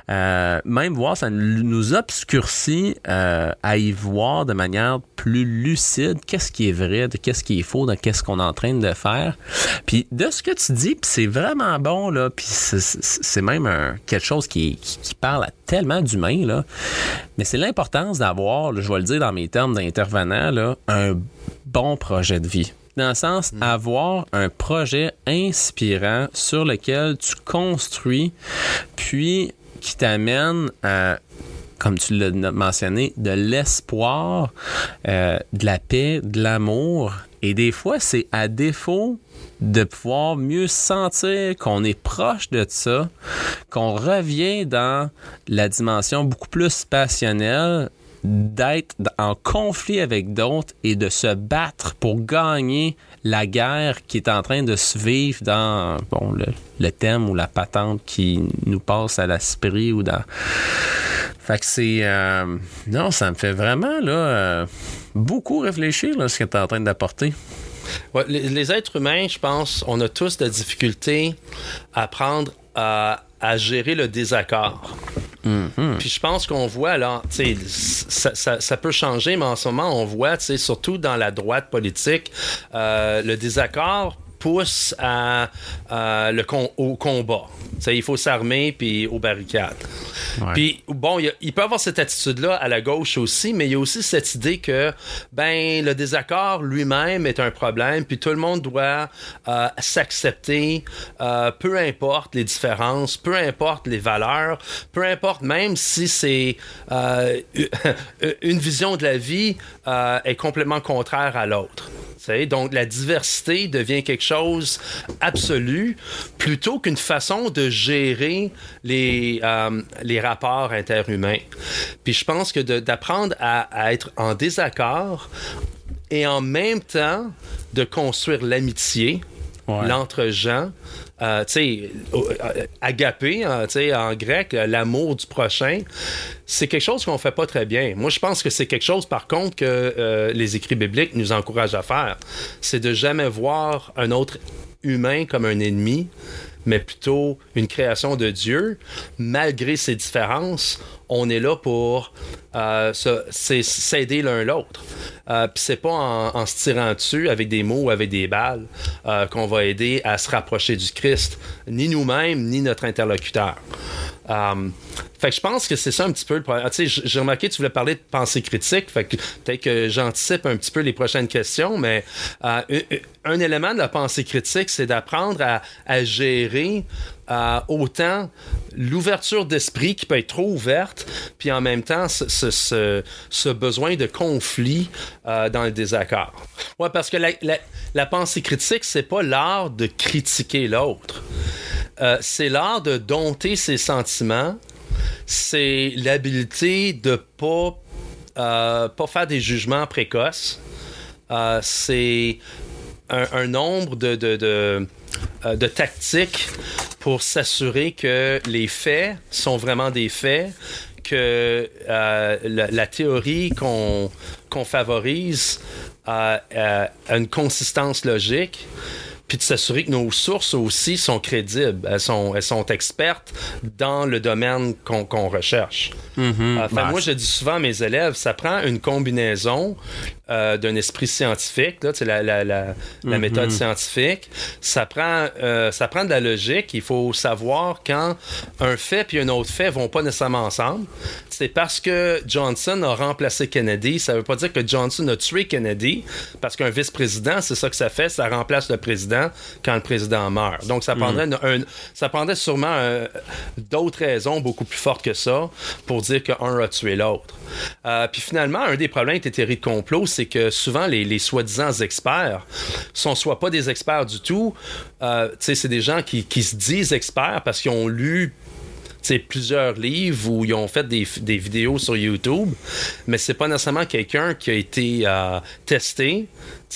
Euh, même voir, ça nous obscurcit euh, à y voir de manière plus lucide qu'est-ce qui est vrai, de qu'est-ce qui est faux, de qu'est-ce qu'on est en train de faire. Puis de ce que tu dis, c'est vraiment bon, là, puis c'est même quelque chose qui, qui, parle à tellement d'humains, là. Mais c'est l'importance d'avoir, je vais le dire dans mes termes intervenant là, un bon projet de vie. Dans le sens, Mm. avoir un projet inspirant sur lequel tu construis, puis qui t'amène à comme tu l'as mentionné, de l'espoir, euh, de la paix, de l'amour. Et des fois, c'est à défaut de pouvoir mieux sentir qu'on est proche de ça, qu'on revient dans la dimension beaucoup plus passionnelle d'être en conflit avec d'autres et de se battre pour gagner la guerre qui est en train de se vivre dans bon, le, le thème ou la patente qui nous passe à l'esprit ou dans... Fait c'est... euh, non, ça me fait vraiment là euh, beaucoup réfléchir là, ce que tu es en train d'apporter. Les, êtres humains, je pense, on a tous de difficultés à apprendre à, à gérer le désaccord. Puis je pense qu'on voit, là, ça, ça, ça peut changer, mais en ce moment, on voit, surtout dans la droite politique, euh, le désaccord pousse à, à le con- au combat. Tu sais, il faut s'armer puis aux barricades. Ouais. Puis bon, il, il peut avoir cette attitude-là à la gauche aussi, mais il y a aussi cette idée que ben le désaccord lui-même est un problème, puis tout le monde doit euh, s'accepter, euh, peu importe les différences, peu importe les valeurs, peu importe même si c'est euh, (laughs) une vision de la vie est complètement contraire à l'autre. Donc la diversité devient quelque chose absolu plutôt qu'une façon de gérer les, euh, les rapports interhumains. Puis je pense que d'apprendre à, à être en désaccord et en même temps de construire l'amitié, Ouais. l'entre-gens, euh, tu sais, euh, agapé, hein, tu sais, en grec, euh, l'amour du prochain, c'est quelque chose qu'on fait pas très bien. Moi, je pense que c'est quelque chose, par contre, que euh, les écrits bibliques nous encouragent à faire. C'est de jamais voir un autre humain comme un ennemi, mais plutôt une création de Dieu. Malgré ces différences, on est là pour euh, s'aider l'un l'autre. Euh, Puis c'est pas en, en se tirant dessus avec des mots ou avec des balles euh, qu'on va aider à se rapprocher du Christ, ni nous-mêmes, ni notre interlocuteur. Euh, fait que je pense que c'est ça un petit peu le problème. Ah, tu sais, j'ai remarqué que tu voulais parler de pensée critique, fait que peut-être que j'anticipe un petit peu les prochaines questions, mais euh, un, élément de la pensée critique, c'est d'apprendre à, gérer euh, autant l'ouverture d'esprit qui peut être trop ouverte, puis en même temps ce, besoin de conflit dans le désaccord. Ouais, parce que la, la- la pensée critique, c'est pas l'art de critiquer l'autre. Euh, c'est l'art de dompter ses sentiments. C'est l'habilité de pas, euh, pas faire des jugements précoces. Euh, c'est un, nombre de, de, de, tactiques pour s'assurer que les faits sont vraiment des faits, que la, théorie qu'on qu'on favorise a une consistance logique puis de s'assurer que nos sources aussi sont crédibles, elles sont, elles sont expertes dans le domaine qu'on recherche. Euh, fait, Bah, moi, je dis souvent à mes élèves, ça prend une combinaison euh, d'un esprit scientifique, là, la, la méthode scientifique. Ça prend, euh, ça prend de la logique. Il faut savoir quand un fait puis un autre fait vont pas nécessairement ensemble. C'est parce que Johnson a remplacé Kennedy. Ça veut pas dire que Johnson a tué Kennedy, parce qu'un vice-président, c'est ça que ça fait, ça remplace le président quand le président meurt. Donc, ça prendrait, un- ça prendrait sûrement euh, d'autres raisons beaucoup plus fortes que ça pour dire qu'un a tué l'autre. Euh, puis finalement, un des problèmes des théories de complot, c'est que souvent les, soi-disant experts sont soit pas des experts du tout, euh, c'est des gens qui, se disent experts parce qu'ils ont lu plusieurs livres ou ils ont fait des, vidéos sur YouTube, mais c'est pas nécessairement quelqu'un qui a été euh, testé,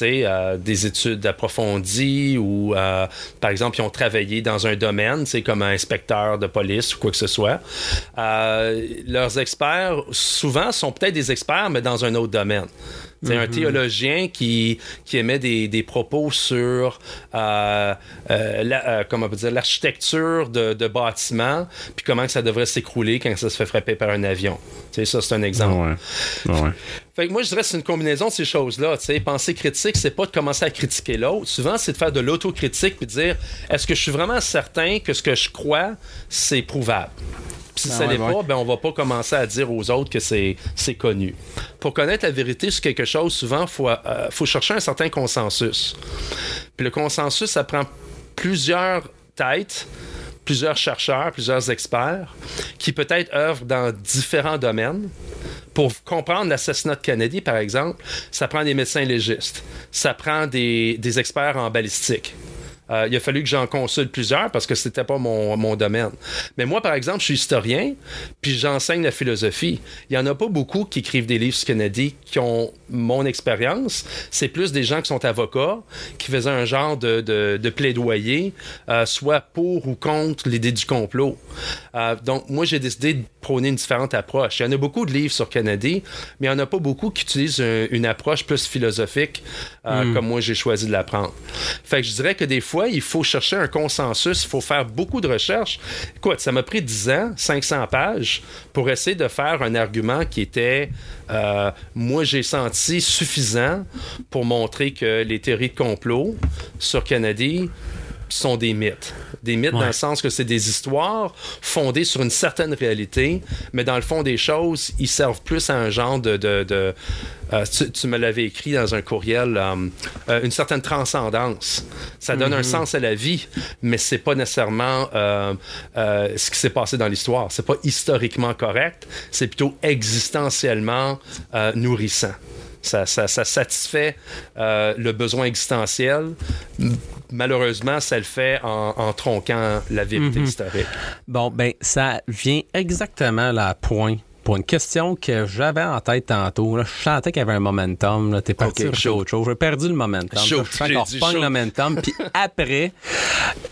euh, des études approfondies ou, euh, par exemple, ils ont travaillé dans un domaine, comme un inspecteur de police ou quoi que ce soit. Euh, leurs experts, souvent, sont peut-être des experts, mais dans un autre domaine. C'est un théologien qui, qui émet des, des propos sur euh, euh, la- euh, comment on peut dire, l'architecture de, de bâtiments, puis comment que ça devrait s'écrouler quand ça se fait frapper par un avion. Sais, ça, c'est un exemple. Ouais. Ouais. Fait que moi, je dirais que c'est une combinaison de ces choses-là. Penser critique, c'est pas de commencer à critiquer l'autre. Souvent, c'est de faire de l'autocritique puis de dire est-ce que je suis vraiment certain que ce que je crois, c'est prouvable? Puis Si Ah ça ouais, l'est ouais. pas, ben on va pas commencer à dire aux autres que c'est c'est connu. Pour connaître la vérité sur quelque chose, souvent faut euh, faut chercher un certain consensus. Puis le consensus, ça prend plusieurs têtes, plusieurs chercheurs, plusieurs experts qui peut-être œuvrent dans différents domaines. Pour comprendre l'assassinat de Kennedy, par exemple, ça prend des médecins légistes, ça prend des, des experts en balistique. Euh, il a fallu que j'en consulte plusieurs parce que c'était pas mon, mon domaine. Mais moi, par exemple, je suis historien, puis j'enseigne la philosophie. Il y en a pas beaucoup qui écrivent des livres sur Kennedy qui ont mon expérience. C'est plus des gens qui sont avocats, qui faisaient un genre de, de, de plaidoyer, euh, soit pour ou contre l'idée du complot. Euh, donc, moi, j'ai décidé de prôner une différente approche. Il y en a beaucoup de livres sur Kennedy, mais il n'y en a pas beaucoup qui utilisent un- une approche plus philosophique, euh, comme moi, j'ai choisi de la prendre. Fait que je dirais que des fois, il faut chercher un consensus, il faut faire beaucoup de recherches. Écoute, ça m'a pris 10 ans, 500 pages, pour essayer de faire un argument qui était, euh, moi, j'ai senti suffisant pour montrer que les théories de complot sur Kennedy sont des mythes. Des mythes dans le sens que c'est des histoires fondées sur une certaine réalité, mais dans le fond des choses, ils servent plus à un genre de... de, de- euh, tu, tu me l'avais écrit dans un courriel, euh, euh, une certaine transcendance. Ça donne un sens à la vie, mais c'est pas nécessairement euh, ce qui s'est passé dans l'histoire. C'est pas historiquement correct, c'est plutôt existentiellement nourrissant. Ça, ça- ça satisfait euh, le besoin existentiel. Malheureusement, ça le fait en, en tronquant la vérité historique. Bon, ben, ça vient exactement là à point. Pour une question que j'avais en tête tantôt, là, je sentais qu'il y avait un momentum. T'es parti Ok, sur autre chose. J'ai perdu le momentum. Je sens qu'on le momentum. Puis (laughs) après,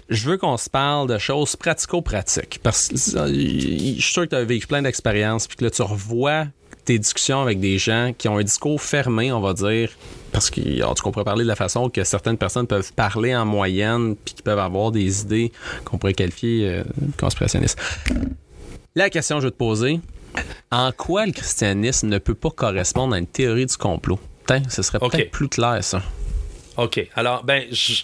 je veux qu'on se parle de choses pratico-pratiques. Parce que je suis sûr que tu as vécu plein d'expériences. Puis que là, tu revois tes discussions avec des gens qui ont un discours fermé, on va dire. Parce qu'on pourrait parler de la façon que certaines personnes peuvent parler en moyenne, puis qui peuvent avoir des idées qu'on pourrait qualifier euh, conspirationnistes. La question que je vais te poser, en quoi le christianisme ne peut pas correspondre à une théorie du complot? Putain, ce serait peut-être plus clair, ça. OK. Alors, ben, je,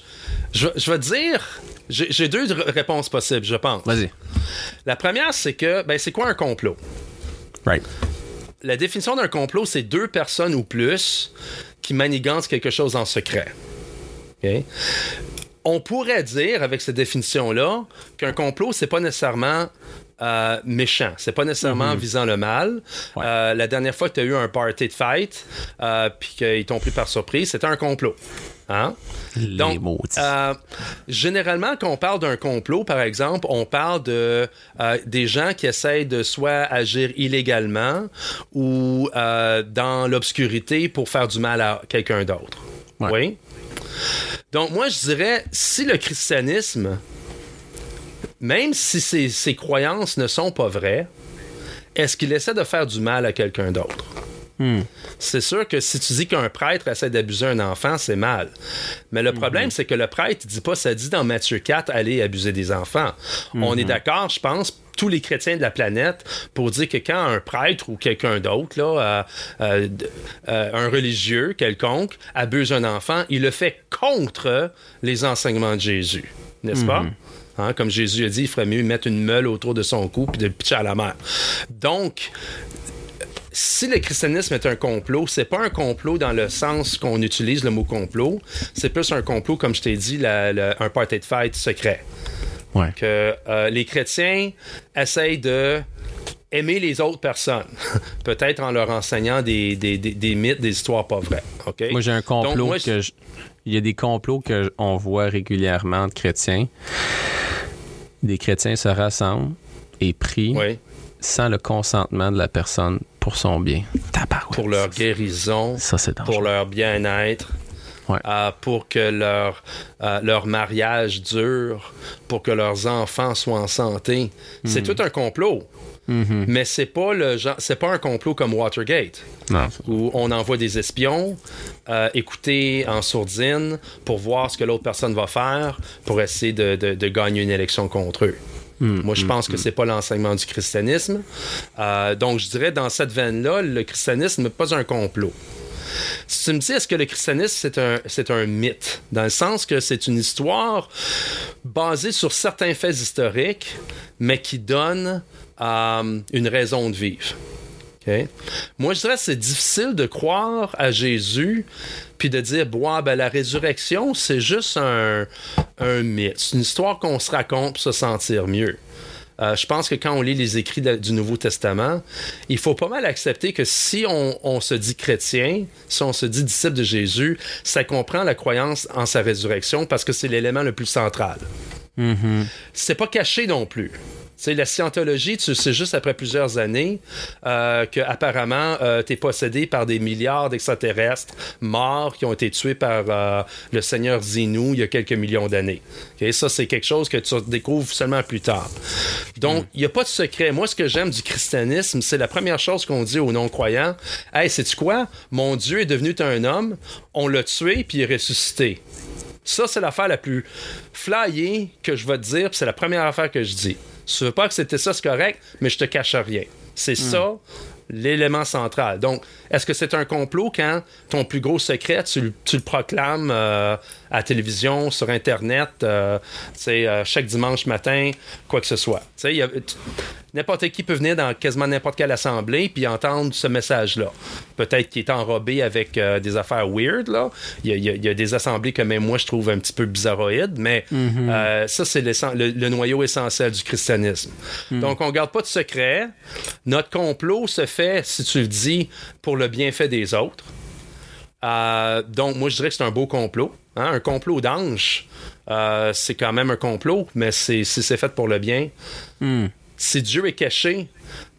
je, je vais te dire. J'ai deux réponses possibles, je pense. Vas-y. La première, c'est que, ben, c'est quoi un complot? Right. La définition d'un complot, c'est deux personnes ou plus qui manigancent quelque chose en secret. On pourrait dire, avec cette définition-là, qu'un complot, c'est pas nécessairement euh, méchant. C'est pas nécessairement visant le mal. Ouais. Euh, la dernière fois que tu as eu un party de fight, euh, puis qu'ils t'ont pris par surprise, c'était un complot. Hein? Les Donc, euh, généralement, quand on parle d'un complot, par exemple, on parle de euh, des gens qui essayent de soit agir illégalement ou euh, dans l'obscurité pour faire du mal à quelqu'un d'autre. Ouais. Oui? Donc, moi, je dirais, si le christianisme, même si ses, ses croyances ne sont pas vraies, est-ce qu'il essaie de faire du mal à quelqu'un d'autre? C'est sûr que si tu dis qu'un prêtre essaie d'abuser un enfant, c'est mal. Mais le problème, c'est que le prêtre, dit pas, ça dit dans Matthieu 4, allez abuser des enfants. On est d'accord, je pense, tous les chrétiens de la planète, pour dire que quand un prêtre ou quelqu'un d'autre, là, euh, euh, euh, un religieux quelconque, abuse un enfant, il le fait contre les enseignements de Jésus. N'est-ce pas? Hein, comme Jésus a dit, il ferait mieux mettre une meule autour de son cou puis de le pitcher à la mer. Donc, si le christianisme est un complot, c'est pas un complot dans le sens qu'on utilise le mot complot. C'est plus un complot, comme je t'ai dit, la- la- un party de fête secret. Ouais. Que euh, les chrétiens essayent de aimer les autres personnes, (laughs) peut-être en leur enseignant des, des- des- des mythes, des histoires pas vraies. Moi, j'ai un complot Donc, moi, je- que je- Il y a des complots que on voit régulièrement de chrétiens. Des chrétiens se rassemblent et prient Oui, sans le consentement de la personne pour son bien. Pour leur guérison, Ça, pour leur bien-être. Ouais. euh, pour que leur, euh, leur mariage dure, pour que leurs enfants soient en santé. C'est Hmm. tout un complot. Mm-hmm. Mais c'est pas le genre, c'est pas un complot comme Watergate Non. où on envoie des espions euh, écouter en sourdine pour voir ce que l'autre personne va faire pour essayer de, de- de gagner une élection contre eux. Hmm. Moi, je pense que c'est pas l'enseignement du christianisme. Euh, donc, je dirais dans cette veine-là, le christianisme n'est pas un complot. Si tu me dis, est-ce que le christianisme, c'est un, c'est un mythe, dans le sens que c'est une histoire basée sur certains faits historiques, mais qui donne euh, une raison de vivre. Moi, je dirais que c'est difficile de croire à Jésus puis de dire, bon, ben, la résurrection, c'est juste un, un mythe. C'est une histoire qu'on se raconte pour se sentir mieux. Euh, je pense que quand on lit les écrits de- du Nouveau Testament, il faut pas mal accepter que si on, on se dit chrétien, si on se dit disciple de Jésus, ça comprend la croyance en sa résurrection parce que c'est l'élément le plus central. C'est pas caché non plus. Sais, la scientologie, tu sais juste après plusieurs années euh, que apparemment euh, t'es possédé par des milliards d'extraterrestres morts qui ont été tués par euh, le seigneur Zenu il y a quelques millions d'années. Ok, Ça, c'est quelque chose que tu découvres seulement plus tard. Donc, il n'y a pas de secret. Moi, ce que j'aime du christianisme, c'est la première chose qu'on dit aux non-croyants. Hey, sais-tu quoi? Mon Dieu est devenu un homme, on l'a tué, puis il est ressuscité. Ça, c'est l'affaire la plus flyée que je vais te dire, puis c'est la première affaire que je dis. Tu veux pas que c'était ça, c'est correct, mais je te cache rien. C'est ça l'élément central. Donc, est-ce que c'est un complot quand ton plus gros secret, tu, le- tu le proclames euh, à la télévision, sur Internet, euh, euh, chaque dimanche matin, quoi que ce soit? N'importe qui peut venir dans quasiment n'importe quelle assemblée puis entendre ce message-là. Peut-être qu'il est enrobé avec euh, des affaires weird, là. Il y, a, il y des assemblées que même moi je trouve un petit peu bizarroïdes, mais euh, ça, c'est le, le noyau essentiel du christianisme. Donc, on garde pas de secret. Notre complot se fait, si tu le dis, pour le bienfait des autres. Euh, donc, moi, je dirais que c'est un beau complot. Hein. Un complot d'ange, euh, c'est quand même un complot, mais c'est, si c'est fait pour le bien, si Dieu est caché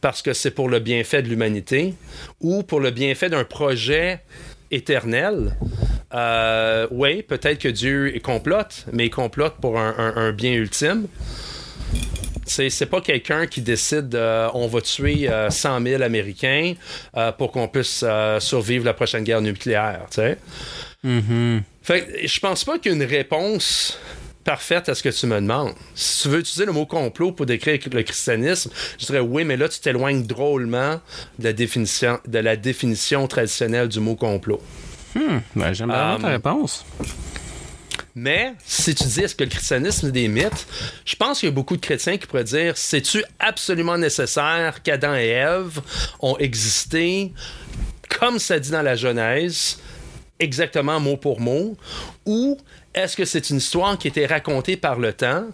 parce que c'est pour le bienfait de l'humanité ou pour le bienfait d'un projet éternel, euh, oui, peut-être que Dieu est complote, mais il complote pour un, un- un bien ultime. C'est, c'est pas quelqu'un qui décide euh, on va tuer euh, 100 000 Américains pour qu'on puisse survivre la prochaine guerre nucléaire. tu sais. Fait je pense pas qu'il y ait une réponse parfaite à ce que tu me demandes. Si tu veux utiliser le mot complot pour décrire le christianisme, je dirais oui, mais là, tu t'éloignes drôlement de la définition, de la définition traditionnelle du mot complot. Ben, j'aime bien ta Um, réponse. Mais si tu dis est-ce que le christianisme est des mythes, je pense qu'il y a beaucoup de chrétiens qui pourraient dire c'est-tu absolument nécessaire qu'Adam et Ève ont existé comme ça dit dans la Genèse, exactement mot pour mot, ou est-ce que c'est une histoire qui été racontée par le temps,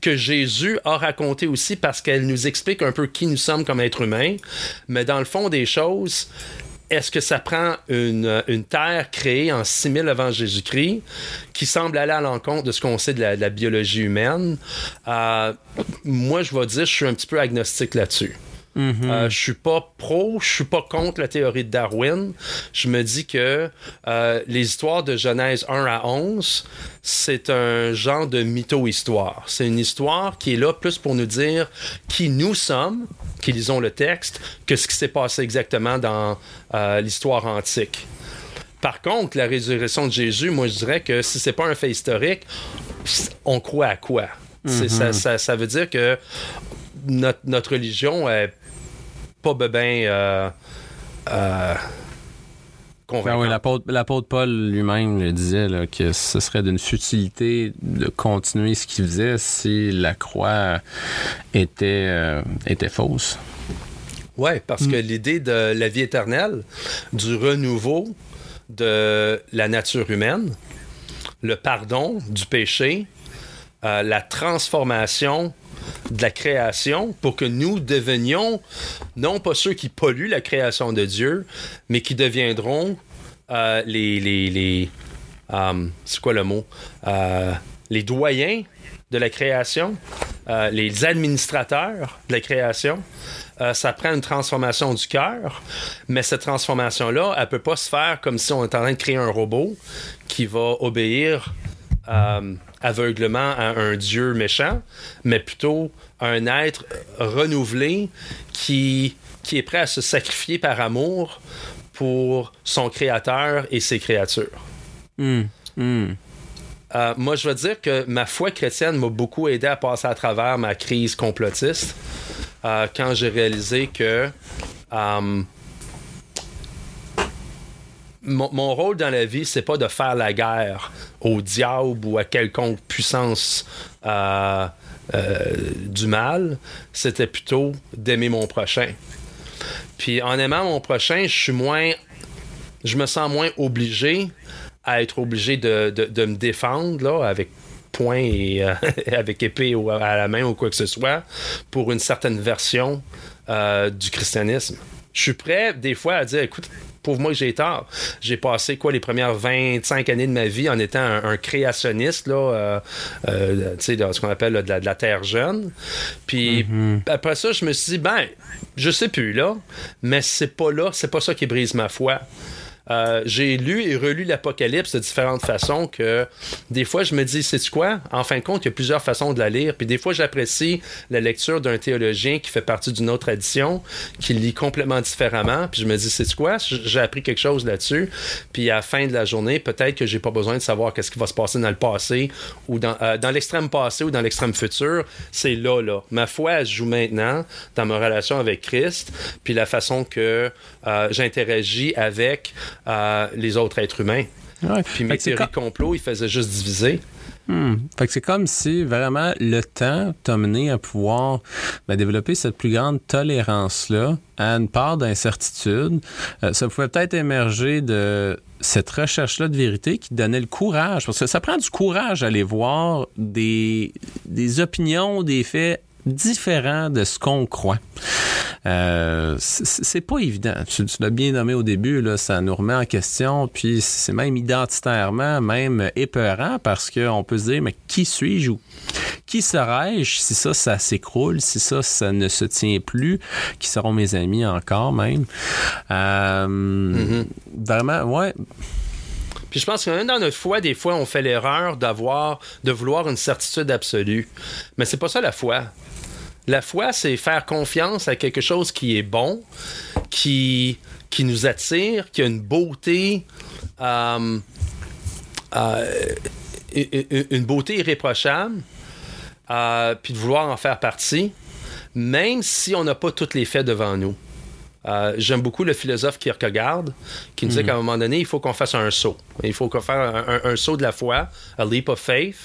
que Jésus a raconté aussi parce qu'elle nous explique un peu qui nous sommes comme êtres humains, mais dans le fond des choses, est-ce que ça prend une, une terre créée en 6000 avant Jésus-Christ qui semble aller à l'encontre de ce qu'on sait de la, de la biologie humaine? Euh, moi, je vais dire, je suis un petit peu agnostique là-dessus. Euh, je suis pas pro, je suis pas contre la théorie de Darwin. Je me dis que euh, les histoires de Genèse 1 à 11, c'est un genre de mytho-histoire. C'est une histoire qui est là plus pour nous dire qui nous sommes, qui lisons le texte, que ce qui s'est passé exactement dans euh, l'histoire antique. Par contre, la résurrection de Jésus, moi je dirais que si c'est pas un fait historique, on croit à quoi? C'est- ça, ça- ça veut dire que notre, notre religion est pas ben euh, euh, Ben oui, l'apôtre, l'apôtre Paul lui-même le disait là, que ce serait d'une futilité de continuer ce qu'il faisait si la croix était, euh, était fausse. Oui, parce que l'idée de la vie éternelle, du renouveau de la nature humaine, le pardon du péché, euh, la transformation de la création pour que nous devenions non pas ceux qui polluent la création de Dieu, mais qui deviendront euh, les... les, les euh, c'est quoi le mot? Euh, les doyens de la création, les administrateurs de la création. Ça prend une transformation du cœur, mais cette transformation-là, elle peut pas se faire comme si on était en train de créer un robot qui va obéir aveuglement à un Dieu méchant, mais plutôt à un être renouvelé qui, qui est prêt à se sacrifier par amour pour son créateur et ses créatures. Hum, hum. Euh, moi, je veux dire que ma foi chrétienne m'a beaucoup aidé à passer à travers ma crise complotiste euh, quand j'ai réalisé que euh, mon, rôle dans la vie, c'est pas de faire la guerre au diable ou à quelconque puissance euh, euh, du mal, c'était plutôt d'aimer mon prochain. Puis en aimant mon prochain, je suis moins. Je me sens moins obligé à être obligé de, me défendre là, avec poing et euh, (laughs) avec épée ou à la main ou quoi que ce soit pour une certaine version du christianisme. Je suis prêt des fois à dire écoute, pour moi j'ai tort. J'ai passé quoi les premières 25 années de ma vie en étant un, créationniste là, euh, euh, tu sais, ce qu'on appelle de, la, terre jeune. Puis mm-hmm. après ça, je me suis dit ben, je sais plus là, mais c'est pas là, c'est pas ça qui brise ma foi. Euh, j'ai lu et relu l'Apocalypse de différentes façons que des fois je me dis, c'est quoi? En fin de compte, il y a plusieurs façons de la lire. Puis des fois, j'apprécie la lecture d'un théologien qui fait partie d'une autre tradition, qui lit complètement différemment. Puis je me dis, c'est quoi? J'ai appris quelque chose là-dessus. Puis à la fin de la journée, peut-être que j'ai pas besoin de savoir qu'est-ce qui va se passer dans le passé ou dans, euh, dans l'extrême passé ou dans l'extrême futur. C'est là, là. Ma foi, elle joue maintenant dans ma relation avec Christ, puis la façon que euh, j'interagis avec les autres êtres humains. Puis mes théories de complot, ils faisaient juste diviser. Hmm. Fait que c'est comme si vraiment le temps t'a mené à pouvoir ben, développer cette plus grande tolérance-là à une part d'incertitude. Euh, ça pouvait peut-être émerger de cette recherche-là de vérité qui donnait le courage, parce que ça prend du courage d'aller voir des, des opinions, des faits différent de ce qu'on croit. Euh, c'est pas évident. Tu, l'as bien nommé au début, là, ça nous remet en question, puis c'est même identitairement, même épeurant, parce qu'on peut se dire, mais qui suis-je ou qui serais-je si ça, ça s'écroule, si ça, ça ne se tient plus, qui seront mes amis encore même? Euh, mm-hmm. Vraiment, ouais. Puis je pense que même dans notre foi, des fois, on fait l'erreur d'avoir, de vouloir une certitude absolue. Mais c'est pas ça la foi. La foi, c'est faire confiance à quelque chose qui est bon, qui, qui nous attire, qui a une beauté, euh, euh, une beauté irréprochable, euh, puis de vouloir en faire partie, même si on n'a pas tous les faits devant nous. Euh, j'aime beaucoup le philosophe Kierkegaard qui nous dit mhm. qu'à un moment donné, il faut qu'on fasse un saut. Il faut qu'on fasse un, saut de la foi, a leap of faith.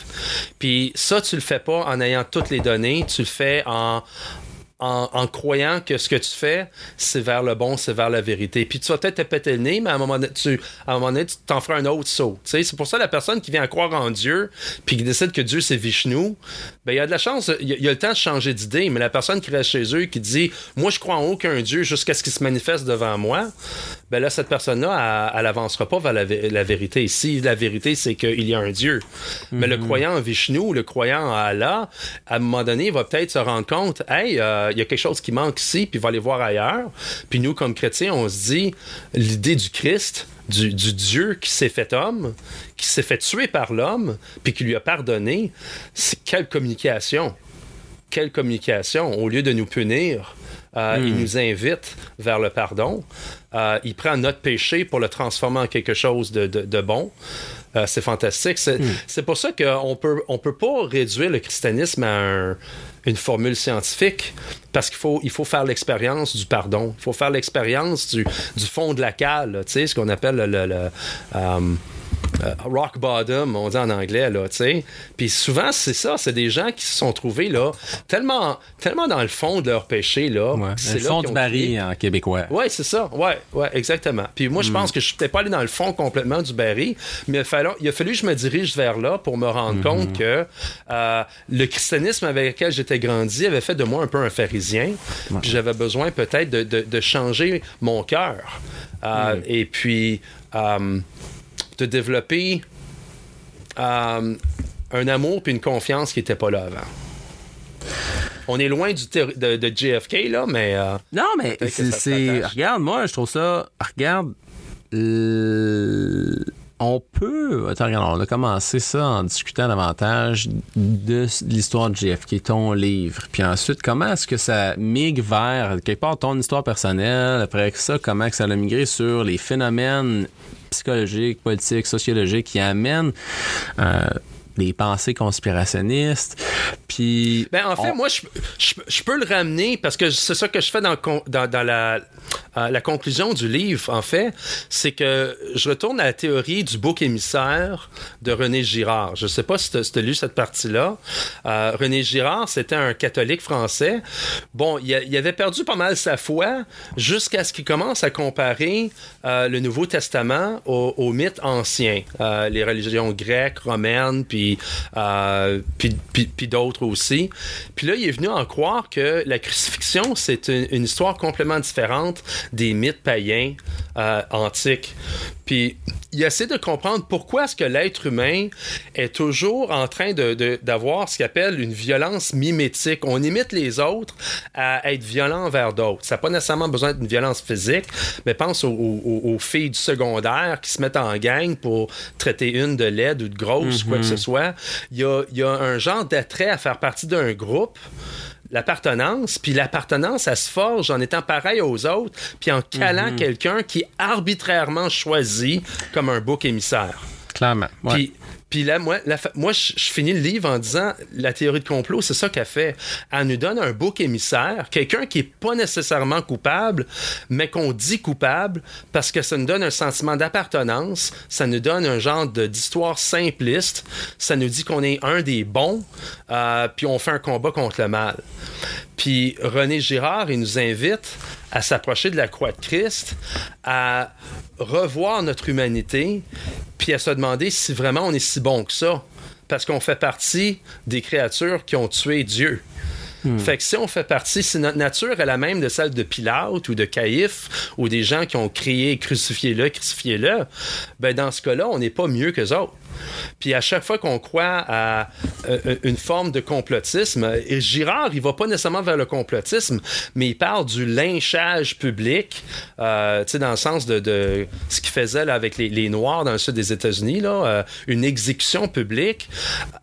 Puis ça, tu le fais pas en ayant toutes les données, tu le fais en, en, croyant que ce que tu fais, c'est vers le bon, c'est vers la vérité. Puis tu vas peut-être te péter le nez, mais à un moment donné, tu, à un moment donné, tu t'en feras un autre saut. C'est pour ça la personne qui vient à croire en Dieu, puis qui décide que Dieu c'est Vishnu, ben il y a de la chance, il y, a le temps de changer d'idée, mais la personne qui reste chez eux, qui dit, moi je crois en aucun Dieu jusqu'à ce qu'il se manifeste devant moi, ben là cette personne-là, elle, n'avancera pas vers la, vérité. Ici, la vérité c'est qu'il y a un Dieu. Mais le mhm. croyant en Vishnu, le croyant en Allah, à un moment donné, il va peut-être se rendre compte, hey, euh, il y a quelque chose qui manque ici, puis il va aller voir ailleurs. Puis nous, comme chrétiens, on se dit, l'idée du Christ, du, Dieu qui s'est fait homme, qui s'est fait tuer par l'homme, puis qui lui a pardonné, c'est quelle communication? Quelle communication? Au lieu de nous punir, euh, il hmm. nous invite vers le pardon. Euh, il prend notre péché pour le transformer en quelque chose de, bon. Euh, c'est fantastique. Hmm. C'est pour ça qu'on peut, on peut pas réduire le christianisme à un, une formule scientifique parce qu'il faut, il faut faire l'expérience du pardon. Il faut faire l'expérience du, fond de la cale, tu sais, ce qu'on appelle le, le, euh, euh, rock bottom, on dit en anglais, là, tu sais. Puis souvent, c'est ça, c'est des gens qui se sont trouvés, là, tellement, tellement dans le fond de leur péché, là. c'est le fond du baril en québécois. Ouais, c'est ça, ouais, ouais, exactement. Puis moi, je pense mm. que je suis peut-être pas allé dans le fond complètement du baril, mais il a fallu, il a fallu que je me dirige vers là pour me rendre mm-hmm. compte que euh, le christianisme avec lequel j'étais grandi avait fait de moi un peu un pharisien. Puis j'avais besoin peut-être de, de, changer mon cœur. Euh, mm. Et puis de développer euh, un amour puis une confiance qui n'était pas là avant. On est loin du de, de, JFK, là, mais. Euh, non, mais c'est. Regarde, moi, je trouve ça. Regarde. On peut. Attends, regarde, on a commencé ça en discutant davantage de l'histoire de JFK, ton livre. Puis ensuite, comment est-ce que ça migre vers, quelque part, ton histoire personnelle. Après ça, comment que ça a migré sur les phénomènes psychologiques, politiques, sociologiques qui amènent euh, des pensées conspirationnistes. Puis. Ben, en fait, moi, je, je, peux le ramener parce que c'est ça que je fais dans, dans, dans la. Euh, la conclusion du livre, en fait, c'est que je retourne à la théorie du bouc émissaire de René Girard. Je ne sais pas si tu as, lu cette partie-là. Euh, René Girard, c'était un catholique français. Bon, il, avait perdu pas mal sa foi jusqu'à ce qu'il commence à comparer euh, le Nouveau Testament aux, aux mythes anciens, les religions grecques, romaines, puis, puis, puis, d'autres aussi. Puis là, il est venu en croire que la crucifixion, c'est une histoire complètement différente des mythes païens euh, antiques. Puis il essaie de comprendre pourquoi est-ce que l'être humain est toujours en train de, d'avoir ce qu'il appelle une violence mimétique. On imite les autres à être violent envers d'autres. Ça n'a pas nécessairement besoin d'une violence physique, mais pense aux, aux, aux, filles du secondaire qui se mettent en gang pour traiter une de laide ou de grosse, mm-hmm. quoi que ce soit. Il y a, il y a un genre d'attrait à faire partie d'un groupe l'appartenance, puis l'appartenance, elle se forge en étant pareil aux autres, puis en calant mm -hmm. quelqu'un qui est arbitrairement choisi comme un bouc émissaire. Clairement. Puis, puis là, moi, la, moi je, je, finis le livre en disant la théorie de complot, c'est ça qu'elle fait. Elle nous donne un bouc émissaire, quelqu'un qui est pas nécessairement coupable, mais qu'on dit coupable parce que ça nous donne un sentiment d'appartenance, ça nous donne un genre d'histoire simpliste, ça nous dit qu'on est un des bons, euh, puis on fait un combat contre le mal. Puis René Girard, il nous invite à s'approcher de la croix de Christ, à revoir notre humanité, puis à se demander si vraiment on est si bon que ça, parce qu'on fait partie des créatures qui ont tué Dieu. Hmm. Fait que si on fait partie, si notre nature est la même de celle de Pilate ou de Caïphe ou des gens qui ont crié crucifiez-le, crucifiez-le, ben dans ce cas-là, on n'est pas mieux que autres. Puis à chaque fois qu'on croit à euh, une forme de complotisme, Girard, il va pas nécessairement vers le complotisme, mais il parle du lynchage public, euh, tu sais, dans le sens de, ce qu'il faisait avec les, Noirs dans le sud des États-Unis, là, euh, une exécution publique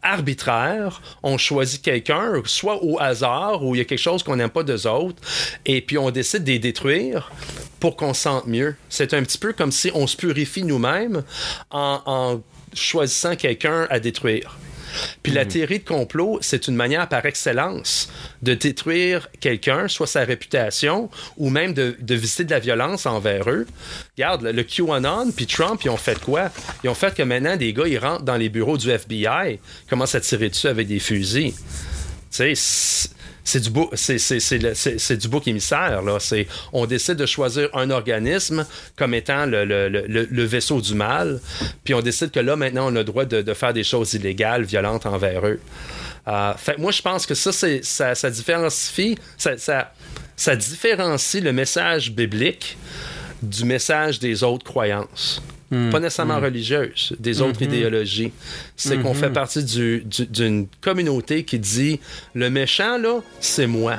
arbitraire. On choisit quelqu'un, soit au hasard, ou il y a quelque chose qu'on n'aime pas d'eux autres, et puis on décide de les détruire pour qu'on se sente mieux. C'est un petit peu comme si on se purifie nous-mêmes en choisissant quelqu'un à détruire. Puis mmh. la théorie de complot, c'est une manière par excellence de détruire quelqu'un, soit sa réputation, ou même de, de, visiter de la violence envers eux. Regarde, le QAnon puis Trump, ils ont fait quoi? Ils ont fait que maintenant, des gars, ils rentrent dans les bureaux du FBI, commencent à tirer dessus avec des fusils. Tu sais, c'est du c'est du bouc émissaire là. On décide de choisir un organisme comme étant le, le, le, le, vaisseau du mal puis on décide que là maintenant on a le droit de, de faire des choses illégales violentes envers eux. Euh, moi je pense que ça ça, différencie ça, ça différencie le message biblique du message des autres croyances Mmh, pas nécessairement mmh. religieuses, des autres mmh. idéologies. C'est qu'on fait partie d'une du, communauté qui dit le méchant, là, c'est moi.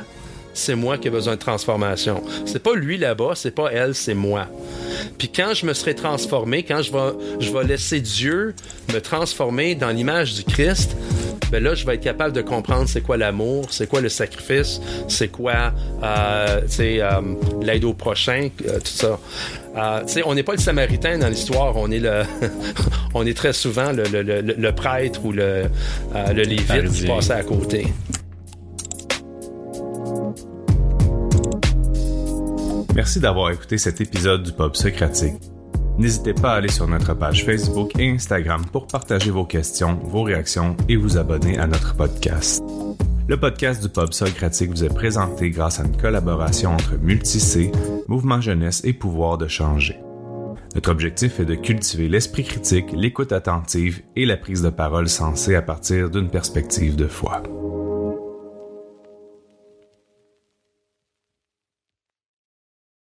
C'est moi qui ai besoin de transformation. C'est pas lui là-bas, c'est pas elle, c'est moi. Puis quand je me serai transformé, quand je vais, je vais laisser Dieu me transformer dans l'image du Christ, ben là, je vais être capable de comprendre c'est quoi l'amour, c'est quoi le sacrifice, c'est quoi euh, euh, l'aide au prochain, euh, tout ça. Euh, on n'est pas le samaritain dans l'histoire, on est le (laughs) on est très souvent le, le, le, le prêtre ou le, euh, le lévite qui passe à côté. Merci d'avoir écouté cet épisode du Pub Socratique. N'hésitez pas à aller sur notre page Facebook et Instagram pour partager vos questions, vos réactions et vous abonner à notre podcast. Le podcast du Pub Socratique vous est présenté grâce à une collaboration entre Multicé, Mouvement Jeunesse et Pouvoir de changer. Notre objectif est de cultiver l'esprit critique, l'écoute attentive et la prise de parole sensée à partir d'une perspective de foi.